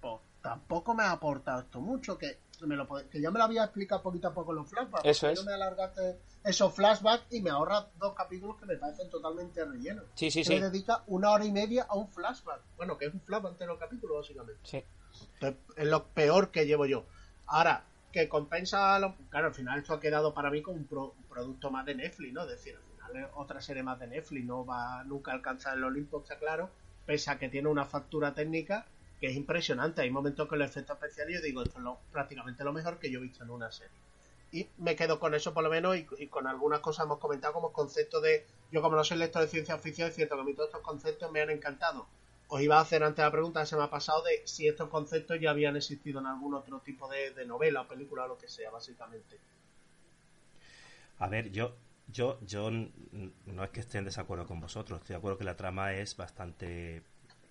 pues tampoco me ha aportado esto mucho, que, me lo, que ya me lo había explicado poquito a poco los flashbacks. Eso ¿por qué es. No me alargaste esos flashbacks y me ahorras dos capítulos que me parecen totalmente rellenos. Sí, sí, sí. le dedica una hora y media a un flashback. Bueno, que es un flashback entero el capítulo, básicamente. Sí. Entonces, es lo peor que llevo yo. Ahora, que compensa. Lo... Claro, al final esto ha quedado para mí como un, pro- un producto más de Netflix, ¿no? Es decir, otra serie más de Netflix, no va nunca a alcanzar el Olimpo, está claro, pese a que tiene una factura técnica que es impresionante. Hay momentos que los efectos especiales yo digo, esto es prácticamente lo mejor que yo he visto en una serie. Y me quedo con eso por lo menos y, con algunas cosas hemos comentado como concepto de... Yo como no soy lector de ciencia ficción, es cierto que a mí todos estos conceptos me han encantado. Os iba a hacer antes la pregunta se me ha pasado de si estos conceptos ya habían existido en algún otro tipo de, de novela o película o lo que sea, básicamente. A ver, yo, yo, yo no es que esté en desacuerdo con vosotros, estoy de acuerdo que la trama es bastante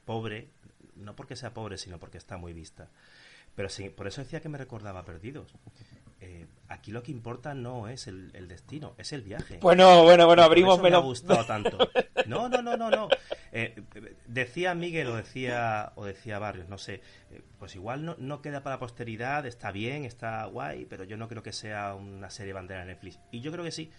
pobre, no porque sea pobre, sino porque está muy vista. Pero sí, por eso decía que me recordaba Perdidos. Eh, aquí lo que importa no es el, el destino, es el viaje. Bueno, bueno, bueno, abrimos eso me ha gustado tanto. No, no, no, no, no. Eh, decía Miguel o decía o decía Barrios, no sé. eh, Pues igual no, no queda para la posteridad, está bien, está guay, pero yo no creo que sea una serie bandera de Netflix. Y yo creo que sí,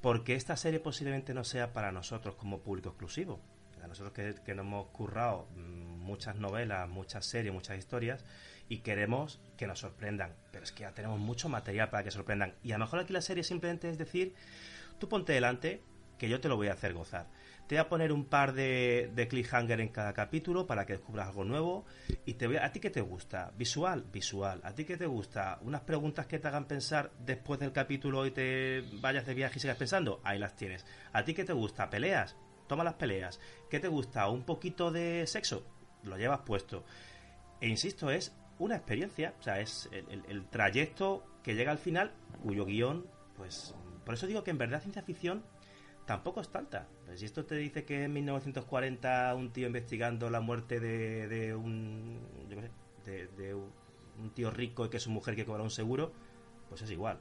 porque esta serie posiblemente no sea para nosotros como público exclusivo. A nosotros que, que nos hemos currado mm, muchas novelas, muchas series, muchas historias y queremos que nos sorprendan. Pero es que ya tenemos mucho material para que sorprendan. Y a lo mejor aquí la serie simplemente es decir, tú ponte delante que yo te lo voy a hacer gozar. Te voy a poner un par de, cliffhanger en cada capítulo para que descubras algo nuevo. Y te voy a, ¿A ti qué te gusta? Visual, visual. ¿A ti qué te gusta? Unas preguntas que te hagan pensar después del capítulo y te vayas de viaje y sigas pensando. Ahí las tienes. ¿A ti qué te gusta? ¿Peleas? Toma las peleas. ¿Qué te gusta? ¿Un poquito de sexo? Lo llevas puesto. E insisto, es una experiencia, o sea, es el, el- el trayecto que llega al final, cuyo guion, pues, por eso digo que en verdad ciencia ficción tampoco es tanta. Pues si esto te dice que en 1940 un tío investigando la muerte de, de un, yo sé, de, de un tío rico y que su mujer quiere cobrar un seguro, pues es igual.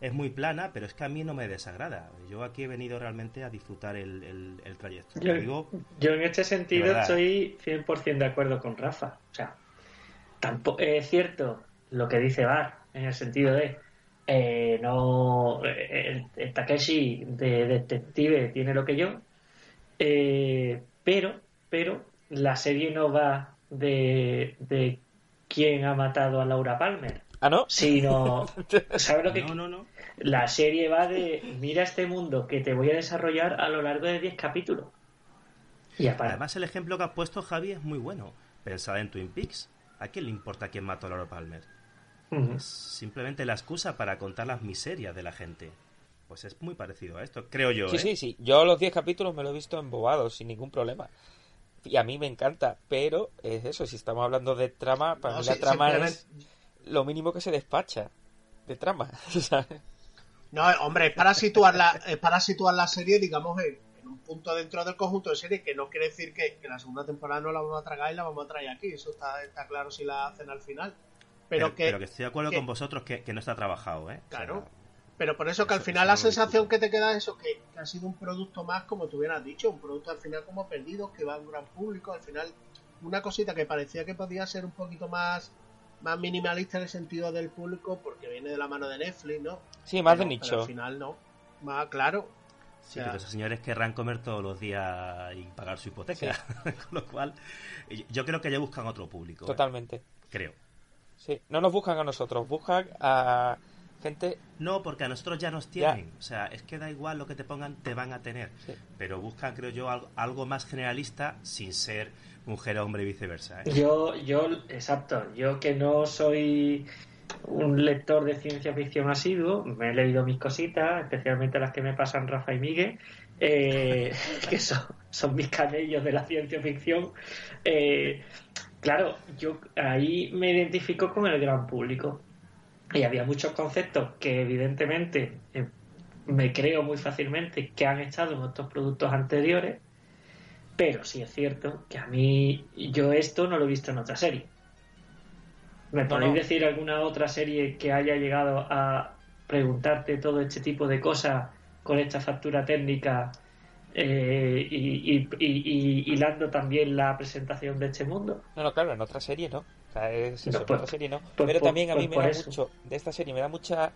Es muy plana, pero es que a mí no me desagrada. Yo aquí he venido realmente a disfrutar el, el- el trayecto. Yo, digo, yo en este sentido estoy 100% de acuerdo con Rafa. O sea, tampoco es cierto lo que dice Bar, en el sentido de eh, no eh, el, el Takeshi de detective tiene lo que yo, eh, pero, pero la serie no va de, de quién ha matado a Laura Palmer, Ah, ¿no? sino, ¿sabes lo que no, no, no. la serie va de mira este mundo que te voy a desarrollar a lo largo de 10 capítulos. Y aparte, Además, el ejemplo que has puesto, Javi, es muy bueno. Pensad en Twin Peaks. ¿A quién le importa quién mató a Laura Palmer? Es simplemente la excusa para contar las miserias de la gente. Pues es muy parecido a esto, creo yo. Sí, ¿eh? sí, sí. Yo los 10 capítulos me lo he visto embobado, sin ningún problema. Y a mí me encanta, pero es eso, si estamos hablando de trama, para No, mí la trama es lo mínimo que se despacha de trama. ¿sabes? No, hombre, es para situar la, es para situar la serie, digamos, en, en un punto dentro del conjunto de series, que no quiere decir que, que la segunda temporada no la vamos a tragar y la vamos a traer aquí. Eso está, está claro si la hacen al final. Pero, Pero, que, pero que estoy de acuerdo que- con vosotros que, que no está trabajado, ¿eh? O sea, Claro. pero por eso que al final la sensación que te queda es eso, que, que ha sido un producto más, como tú hubieras dicho, un producto al final como perdido, que va a un gran público. Al final, una cosita que parecía que podía ser un poquito más más minimalista en el sentido del público porque viene de la mano de Netflix, ¿no? Sí, más Pero- de pero nicho. al final no. Más claro. Sí, O sea, pero esos señores querrán comer todos los días y pagar su hipoteca. Con lo cual, yo- yo creo que ya buscan otro público. ¿eh? Totalmente. Creo. Sí, no nos buscan a nosotros, buscan a gente... No, porque a nosotros ya nos tienen. O sea, es que da igual lo que te pongan, te van a tener. Sí. Pero buscan, creo yo, algo, algo más generalista sin ser mujer, hombre y viceversa. ¿eh? Yo, yo, exacto, yo que no soy un lector de ciencia ficción asiduo, me he leído mis cositas, especialmente las que me pasan Rafa y Miguel, eh, que son, son mis camellos de la ciencia ficción. Eh, claro, yo ahí me identifico con el gran público. Y había muchos conceptos que evidentemente eh, me creo muy fácilmente que han estado en otros productos anteriores, pero sí es cierto que a mí yo esto no lo he visto en otra serie. ¿Me No, podéis no. decir alguna otra serie que haya llegado a preguntarte todo este tipo de cosas con esta factura técnica eh, y, y- y- y hilando también la presentación de este mundo? No, no, claro, en otra serie no. O sea, es eso, No, pues- en otra serie no. pues Pero por- también a mí pues me por da eso. mucho, de esta serie me da mucha...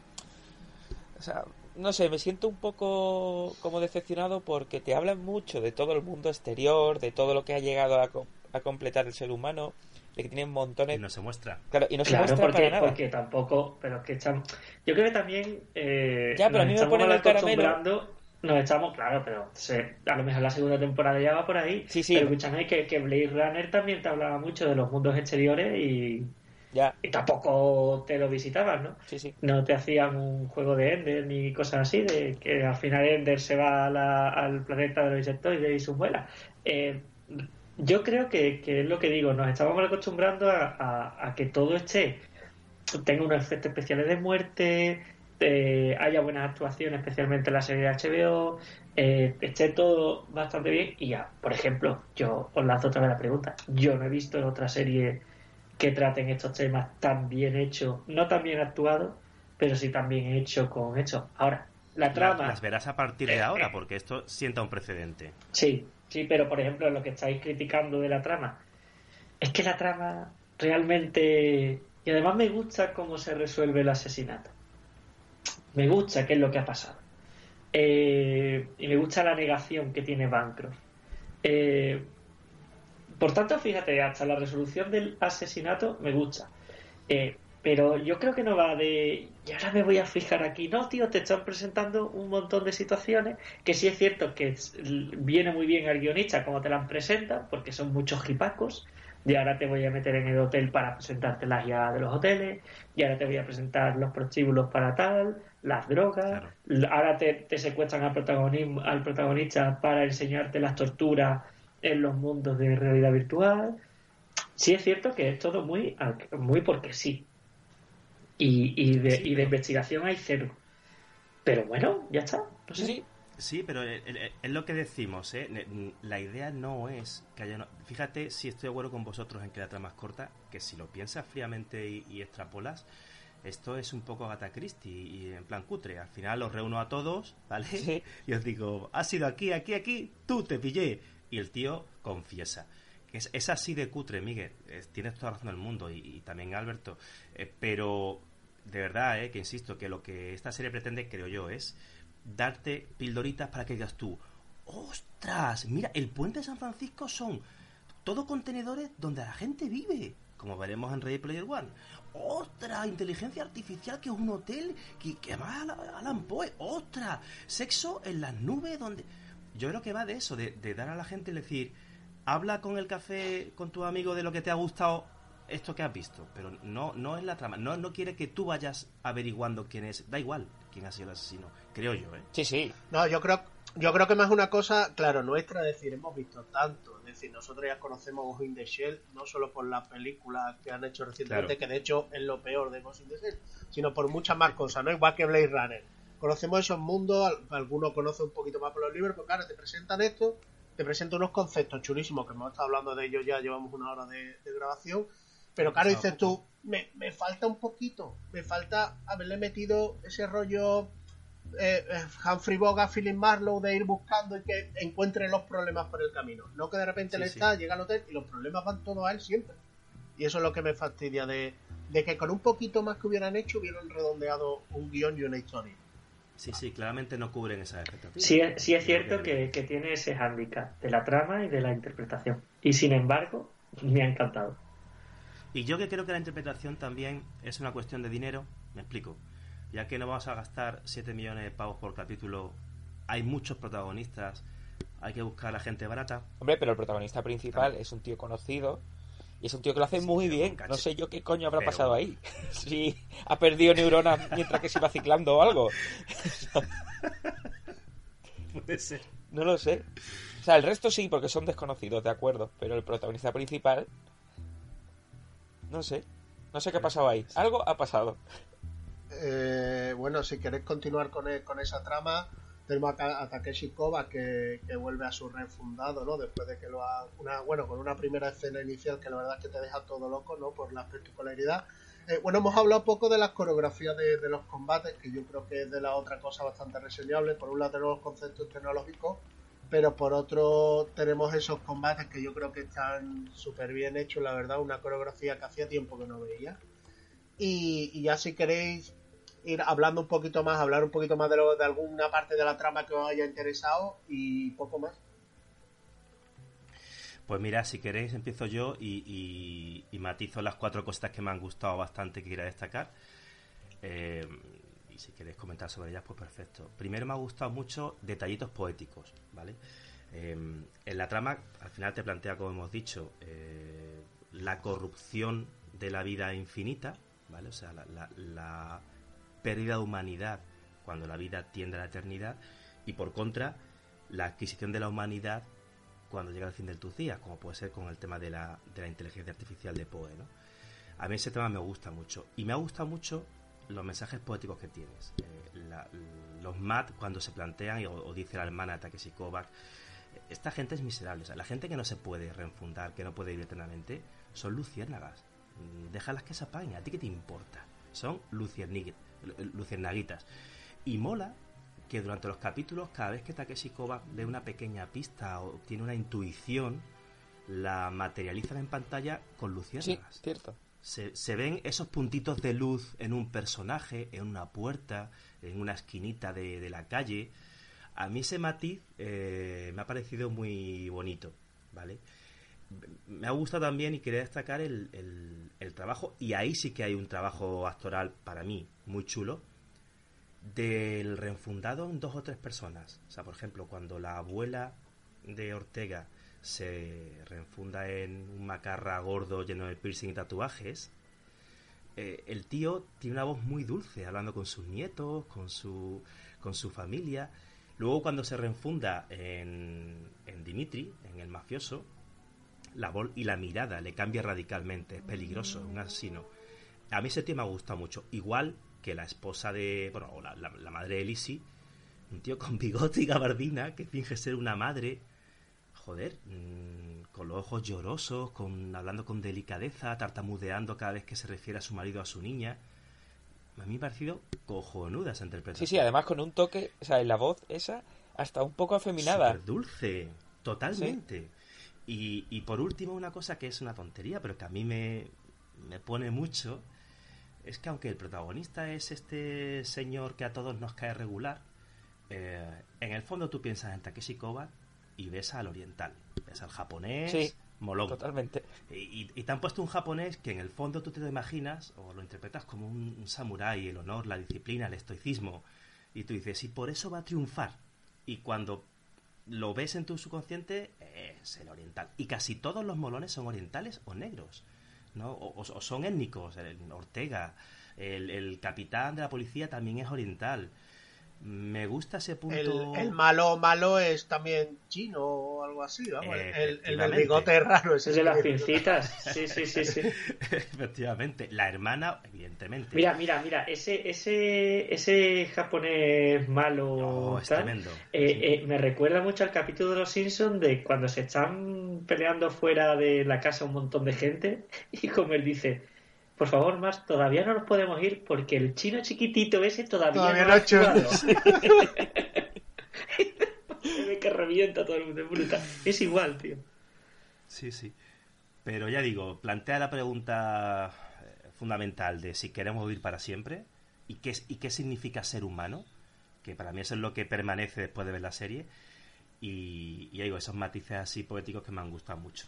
O sea, no sé, me siento un poco como decepcionado porque te hablan mucho de todo el mundo exterior, de todo lo que ha llegado a, co- a completar el ser humano, de que tienen montones... Y no se muestra. Claro, y no se muestra porque, para nada. porque tampoco, pero que están, yo creo que también eh, Ya, pero a mí me ponen el caramelo. Nos estamos, claro, pero se- a lo mejor la segunda temporada ya va por ahí. Sí, sí. Pero escúchame que, que Blade Runner también te hablaba mucho de los mundos exteriores y, Ya, y tampoco te lo visitabas, ¿no? sí, sí. No te hacían un juego de Ender ni cosas así, de que al final Ender se va a la- al planeta de los insectoides y sus vuelas. Eh, yo creo que, que es lo que digo, nos estamos acostumbrando a, a- a que todo esté, tenga unos efectos especiales de muerte, eh, haya buenas actuaciones, especialmente en la serie de HBO, eh, esté todo bastante bien y ya, por ejemplo, yo os lanzo otra vez la pregunta, yo no he visto en otra serie que traten estos temas tan bien hechos, no tan bien actuados, pero sí tan bien hechos con hechos. Ahora, la trama... Las verás a partir de ahora, porque esto sienta un precedente. Sí, sí, pero por ejemplo, lo que estáis criticando de la trama, es que la trama realmente. Y además me gusta cómo se resuelve el asesinato. Me gusta qué es lo que ha pasado. Eh, y me gusta la negación que tiene Bancroft. Eh, por tanto, fíjate, hasta la resolución del asesinato me gusta. Eh, pero yo creo que no va de. Y ahora me voy a fijar aquí. No, tío, te están presentando un montón de situaciones que sí es cierto que viene muy bien al guionista como te las presenta, porque son muchos jipacos. Y ahora te voy a meter en el hotel para presentarte las llaves de los hoteles. Y ahora te voy a presentar los prostíbulos para tal, las drogas. Claro. Ahora te, te secuestran al, protagonismo, al protagonista para enseñarte las torturas en los mundos de realidad virtual. Sí es cierto que es todo muy, muy porque sí. Y, y, de, Sí, y de investigación hay cero. Pero bueno, ya está. No Sí, sé. sí. Sí, pero eh, eh, es lo que decimos, ¿eh? La idea no es que haya... no- Fíjate si estoy de acuerdo con vosotros en que la trama es corta, que si lo piensas fríamente y, y extrapolas, esto es un poco Agatha Christie y en plan cutre. Al final los reúno a todos, ¿vale? Sí. Y os digo, has sido aquí, aquí, aquí, tú te pillé. Y el tío confiesa. Es, es así de cutre, Miguel. Es- tienes toda la razón del mundo y, y también Alberto. Eh, pero de verdad, eh, que insisto, que lo que esta serie pretende, creo yo, es darte pildoritas para que digas tú, ostras, mira, el puente de San Francisco son todo contenedores donde la gente vive, como veremos en Ready Player One. ¡Ostras! Inteligencia artificial que es un hotel que, que va a la- Alan Poe. ¡Ostras! Sexo en las nubes donde... Yo creo que va de eso, de, dar a la gente decir, habla con el café con tu amigo de lo que te ha gustado esto que has visto, pero no, no es la trama, no, no quiere que tú vayas averiguando quién es, da igual quién ha sido el asesino, creo yo, ¿eh? Sí, sí. No, yo creo, yo creo que más una cosa, claro, nuestra, es decir, hemos visto tanto, es decir, nosotros ya conocemos Ghost in the Shell, no solo por las películas que han hecho recientemente, Claro. que de hecho es lo peor de Ghost in the Shell, sino por muchas más cosas, ¿no? Igual que Blade Runner. Conocemos esos mundos, al- algunos conocen un poquito más por los libros, pero claro, te presentan esto, te presentan unos conceptos chulísimos, que hemos estado hablando de ellos ya, llevamos una hora de, de grabación, pero claro, pasado dices tú, me, me falta un poquito, me falta haberle metido ese rollo eh, eh, Humphrey Bogart, Philip Marlowe de ir buscando y que encuentre los problemas por el camino. No que de repente Sí, le sí. está, llega al hotel y los problemas van todos a él siempre. Y eso es lo que me fastidia de, de que con un poquito más que hubieran hecho hubieran redondeado un guion y una historia. Sí, sí, claramente no cubren esas expectativas. Sí, es- sí es cierto que, que tiene ese hándicap de la trama y de la interpretación. Y sin embargo, me ha encantado. Y yo que creo que la interpretación también es una cuestión de dinero, me explico. Ya que no vamos a gastar 7 millones de pavos por capítulo, hay muchos protagonistas, hay que buscar a la gente barata. Hombre, pero el protagonista principal es un tío conocido y es un tío que lo hace Sí, muy bien. No sé yo qué coño habrá Pero- pasado ahí. Si ha perdido neuronas mientras que se iba ciclando o algo. Puede ser. No lo sé. O sea, el resto sí, porque son desconocidos, de acuerdo. Pero el protagonista principal. No sé. No sé qué ha pasado ahí. Algo ha pasado. Eh, bueno, si queréis continuar con, e- con esa trama, tenemos acá a Takeshi Koba que, que vuelve a su refundado, ¿no? Después de que lo ha. Una, bueno, con una primera escena inicial que la verdad es que te deja todo loco, ¿no? Por la particularidad. Eh, bueno, hemos hablado un poco de las coreografías de, de los combates, que yo creo que es de la otra cosa bastante reseñable. Por un lado tenemos los conceptos tecnológicos, pero por otro tenemos esos combates que yo creo que están súper bien hechos, la verdad, una coreografía que hacía tiempo que no veía. Y, ya si queréis ir hablando un poquito más, hablar un poquito más de, lo- de alguna parte de la trama que os haya interesado y poco más. Pues mira, si queréis empiezo yo y, matizo las cuatro cosas que me han gustado bastante que quería destacar. Eh, y si queréis comentar sobre ellas, pues perfecto. Primero me ha gustado mucho detallitos poéticos, ¿vale? Eh, en la trama, al final te plantea, como hemos dicho, eh, la corrupción de la vida infinita, ¿vale? O sea, la pérdida de humanidad cuando la vida tiende a la eternidad y por contra, la adquisición de la humanidad cuando llega el fin de tus días, como puede ser con el tema de la, de la inteligencia artificial de Poe, ¿no? A mí ese tema me gusta mucho. Y me ha gustado mucho los mensajes poéticos que tienes. Eh, la- los MAT cuando se plantean, y- o, o dice la hermana de Takeshi Kovacs, esta gente es miserable. O sea, la gente que no se puede reenfundar, que no puede vivir eternamente, son luciérnagas. Mm, Déjalas que se apaguen. ¿A ti qué te importa? Son luciernaguitas. Y mola que durante los capítulos, cada vez que Takeshi Kovacs ve una pequeña pista o tiene una intuición, la materializan en pantalla con Sí, luciérnagas. cierto. Se, ven esos puntitos de luz en un personaje, en una puerta, en una esquinita de, de la calle. A mí ese matiz eh, me ha parecido muy bonito, ¿vale? Me ha gustado también y quería destacar el, el- el trabajo, y ahí sí que hay un trabajo actoral para mí muy chulo, del reenfundado en dos o tres personas. O sea, por ejemplo, cuando la abuela de Ortega se reenfunda en un macarra gordo lleno de piercing y tatuajes, eh, el tío tiene una voz muy dulce, hablando con sus nietos, con su, con su familia. Luego cuando se reenfunda en, en Dimitri, en el mafioso, la voz y la mirada le cambia radicalmente, es peligroso, es un asesino. A mí ese tío me ha gustado mucho, igual que la esposa de, bueno, o la, la- la madre de Lizzie, un tío con bigote y gabardina que finge ser una madre, joder, mm, con los ojos llorosos, con hablando con delicadeza, tartamudeando cada vez que se refiere a su marido o a su niña. A mí me ha parecido cojonuda esa interpretación. Sí, sí, además con un toque, o sea, en la voz esa, hasta un poco afeminada. Súper dulce, totalmente. Y, y por último, una cosa que es una tontería, pero que a mí me, me pone mucho, es que aunque el protagonista es este señor que a todos nos cae regular, eh, en el fondo tú piensas en Takeshi Kovacs y ves al oriental, ves al japonés, Sí, molón. Totalmente. Y, y- te han puesto un japonés que en el fondo tú te lo imaginas o lo interpretas como un, un samurái, el honor, la disciplina, el estoicismo. Y tú dices, y por eso va a triunfar. Y cuando lo ves en tu subconsciente, es el oriental. Y casi todos los molones son orientales o negros. ¿no? O, o- o son étnicos. El Ortega, el, el capitán de la policía también es oriental. Me gusta ese punto. El, el malo malo es también chino o algo así, vamos. El, el del bigote raro. Ese Es de las pincitas. Sí, sí, sí, sí. Efectivamente. La hermana, evidentemente. Mira, mira, mira, ese, ese, ese japonés malo Oh, es tal, tremendo. eh, Sí. eh, me recuerda mucho al capítulo de los Simpsons de cuando se están peleando fuera de la casa un montón de gente y como él dice, por favor, más, todavía no nos podemos ir porque el chino chiquitito ese todavía, Todavía no no ha hecho- actuado". Se ve que revienta todo el mundo, es brutal. Es igual, tío. Sí, sí. Pero ya digo, plantea la pregunta eh, fundamental de si queremos vivir para siempre y qué, es- y qué significa ser humano. que para mí eso es lo que permanece después de ver la serie. Y, y digo, esos matices así poéticos que me han gustado mucho.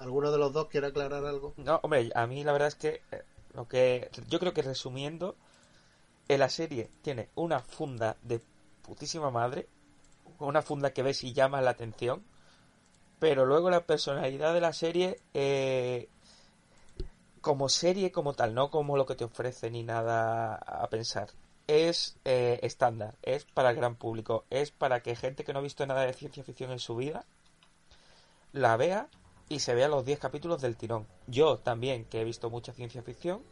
¿Alguno de los dos quiere aclarar algo? No, hombre, a mí la verdad es que eh, lo que yo creo que resumiendo, eh, la serie tiene una funda de putísima madre, una funda que ves y llama la atención, pero luego la personalidad de la serie, eh, como serie como tal, no como lo que te ofrece ni nada a pensar, es eh, estándar, es para el gran público, es para que gente que no ha visto nada de ciencia ficción en su vida la vea y se vea los 10 capítulos del tirón. Yo también, que he visto mucha ciencia ficción,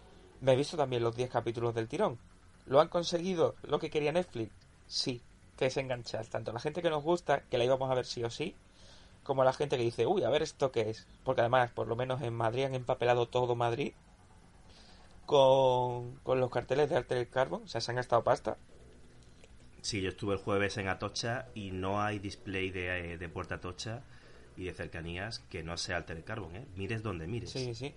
me he visto también los 10 capítulos del tirón. ¿Lo han conseguido lo que quería Netflix? Sí, que es enganchar tanto a la gente que nos gusta, que la íbamos a ver sí o sí, como a la gente que dice, uy, a ver esto qué es. Porque además, por lo menos en Madrid han empapelado todo Madrid con, con los carteles de Altered Carbon, o sea, se han gastado pasta. Sí, yo estuve el jueves en Atocha y no hay display de, eh, de Puerta Atocha y de cercanías que no sea Altered Carbon, ¿eh? Mires donde mires. Sí, sí.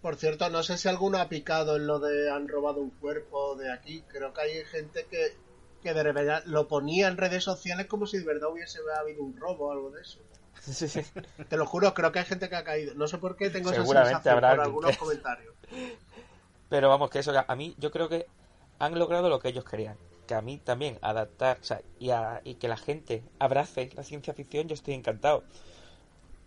Por cierto, no sé si alguno ha picado en lo de han robado un cuerpo de aquí. Creo que hay gente que, que de verdad lo ponía en redes sociales como si de verdad hubiese habido un robo o algo de eso. Sí, sí. Te lo juro, creo que hay gente que ha caído. No sé por qué tengo esa sensación habrá por algunos comentarios. Pero vamos, que eso, a mí yo creo que han logrado lo que ellos querían. Que a mí también adaptar, o sea, y, a- y que la gente abrace la ciencia ficción, yo estoy encantado.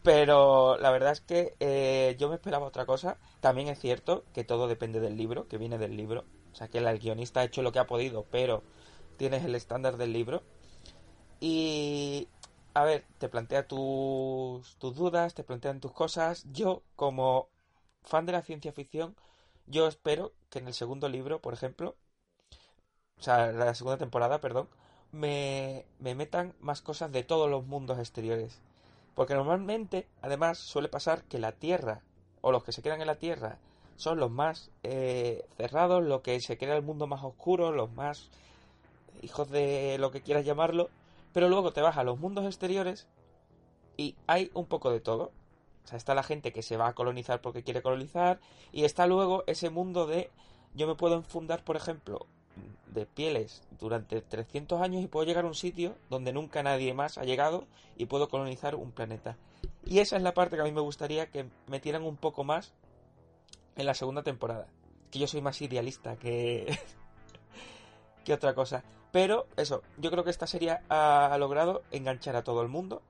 Pero la verdad es que eh, yo me esperaba otra cosa. También es cierto que todo depende del libro, que viene del libro. O sea, que el guionista ha hecho lo que ha podido, pero tienes el estándar del libro. Y, a ver, te plantea tus, dudas, te plantean tus cosas. Yo, como fan de la ciencia ficción, yo espero que en el segundo libro, por ejemplo, o sea, la segunda temporada, perdón, me, me metan más cosas de todos los mundos exteriores. Porque normalmente, además, suele pasar que la Tierra, o los que se quedan en la Tierra, son los más eh, cerrados, los que se queda el mundo más oscuro, los más hijos de lo que quieras llamarlo. Pero luego te vas a los mundos exteriores y hay un poco de todo. O sea, está la gente que se va a colonizar porque quiere colonizar. Y está luego ese mundo de yo me puedo enfundar, por ejemplo, de pieles durante 300 años y puedo llegar a un sitio donde nunca nadie más ha llegado y puedo colonizar un planeta. Y esa es la parte que a mí me gustaría que metieran un poco más en la segunda temporada. Que yo soy más idealista que, que otra cosa. Pero eso, yo creo que esta serie ha, logrado enganchar a todo el mundo.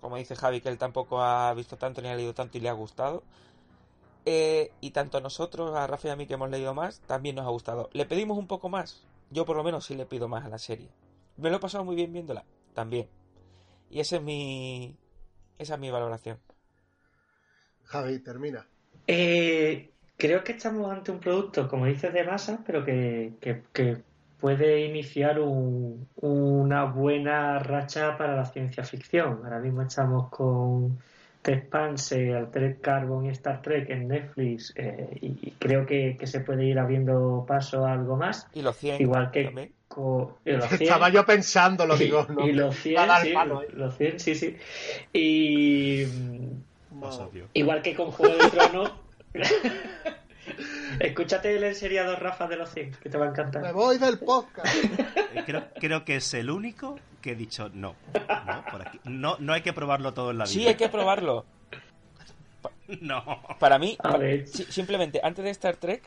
Como dice Javi, que él tampoco ha visto tanto ni ha leído tanto y le ha gustado. Eh, y tanto a nosotros, a Rafa y a mí que hemos leído más, también nos ha gustado. ¿Le pedimos un poco más? Yo por lo menos sí le pido más a la serie. ¿Me lo he pasado muy bien viéndola? También. Y ese es mi... Esa es mi valoración. Javi, termina. Eh, creo que estamos ante un producto, como dices, de masa, pero que, que- que puede iniciar un- una buena racha para la ciencia ficción. Ahora mismo estamos con Expanse, Altered Carbon y Star Trek en Netflix eh, y, y creo que, que se puede ir abriendo paso a algo más. Y los 100 Igual que con y los 100, Estaba yo pensando, lo digo, y, no. y los Va 100, a dar sí, palo, ¿eh? los 100, sí, sí. Y mm, No. obvio. Igual que con Juego de Tronos. Escúchate el enseriado Rafa de los 100, que te va a Me encantar. voy del podcast. Eh, Creo, creo que es el único que he dicho no. No, por aquí. no, no hay que probarlo todo en la vida. Sí, hay que probarlo. No. Para mí, A ver. si- simplemente antes de Star Trek,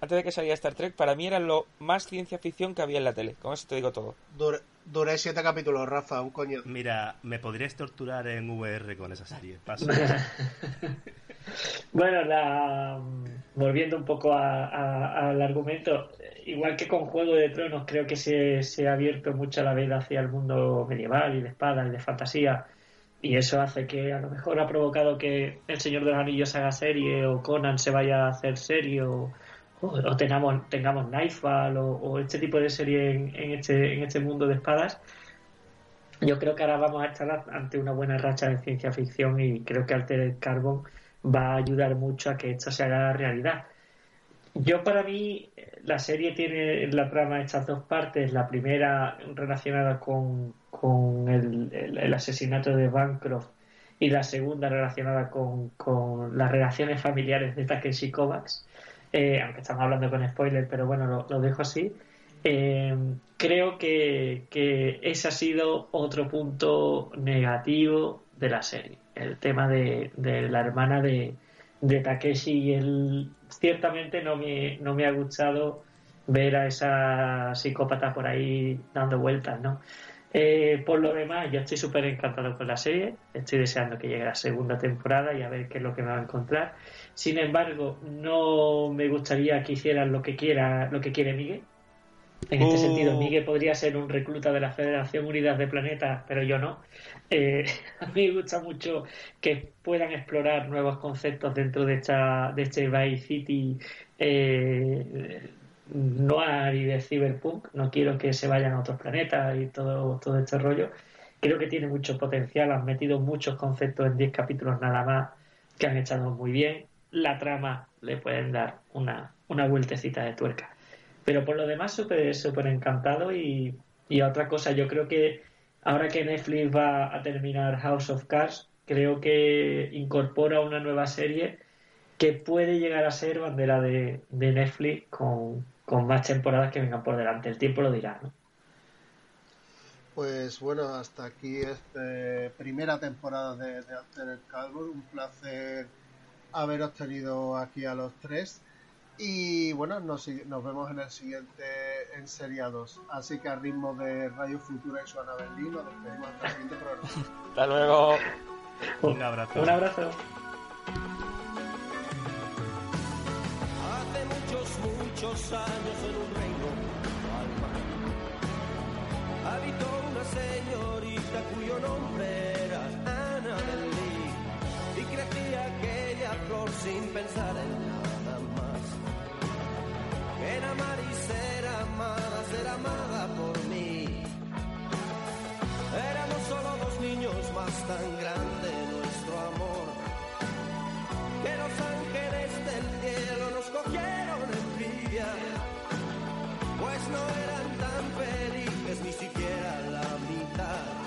antes de que saliera Star Trek, para mí era lo más ciencia ficción que había en la tele. Con eso te digo todo. Duré, duré siete capítulos, Rafa, un coño. Mira, me podrías torturar en VR con esa serie. Paso. Bueno, la, volviendo un poco a- al argumento, igual que con Juego de Tronos, creo que se, se ha abierto mucho la veda hacia el mundo medieval y de espadas y de fantasía. Y eso hace que a lo mejor ha provocado que El Señor de los Anillos haga serie o Conan se vaya a hacer serie o, o, o tengamos, tengamos Nightfall o, o este tipo de serie en, este, en este mundo de espadas. Yo creo que ahora vamos a estar ante una buena racha de ciencia ficción y creo que Altered Carbon va a ayudar mucho a que esto se haga realidad. Yo para mí la serie tiene en la trama estas dos partes, la primera relacionada con, con el, asesinato de Bancroft y la segunda relacionada con, con las relaciones familiares de Takeshi Kovacs, Eh, aunque estamos hablando con spoilers, pero bueno, lo, lo dejo así. Eh, creo que, que ese ha sido otro punto negativo de la serie. El tema de, de la hermana de, de Takeshi y él ciertamente no me, no me ha gustado ver a esa psicópata por ahí dando vueltas, ¿no? Eh, por lo demás, yo estoy súper encantado con la serie, estoy deseando que llegue la segunda temporada y a ver qué es lo que me va a encontrar. Sin embargo, no me gustaría que hicieran lo que quiera, lo que quiere Miguel. En este Uh. sentido, Miguel podría ser un recluta de la Federación Unidas de Planetas, pero yo no. Eh, a mí me gusta mucho que puedan explorar nuevos conceptos dentro de esta de este Vice City eh, noir y de cyberpunk. No quiero que se vayan a otros planetas y todo, todo este rollo. Creo que tiene mucho potencial. Han metido muchos conceptos en 10 capítulos nada más que han echado muy bien. La trama le pueden dar una, una vueltecita de tuerca. Pero por lo demás, súper súper encantado. Y, y otra cosa, yo creo que ahora que Netflix va a terminar House of Cards, creo que incorpora una nueva serie que puede llegar a ser bandera de, de Netflix con, con más temporadas que vengan por delante. El tiempo lo dirá, ¿no? Pues bueno, hasta aquí esta primera temporada de, de Altered Carbon. Un placer haberos tenido aquí a los tres. Y bueno, nos, nos vemos en el siguiente en Seriados. Así que a ritmo de Radio Futura y Suana Berlín, nos despedimos hasta el siguiente programa. Hasta luego. Un abrazo. Un abrazo. Hace muchos, muchos años en un reino al mar habitó una señorita cuyo nombre era Annabel Lee y crecía aquella flor sin pensar en Amar y ser amada, ser amada por mí. Éramos solo dos niños más tan grande nuestro amor. Que los ángeles del cielo nos cogieron envidia. Pues no eran tan felices ni siquiera la mitad.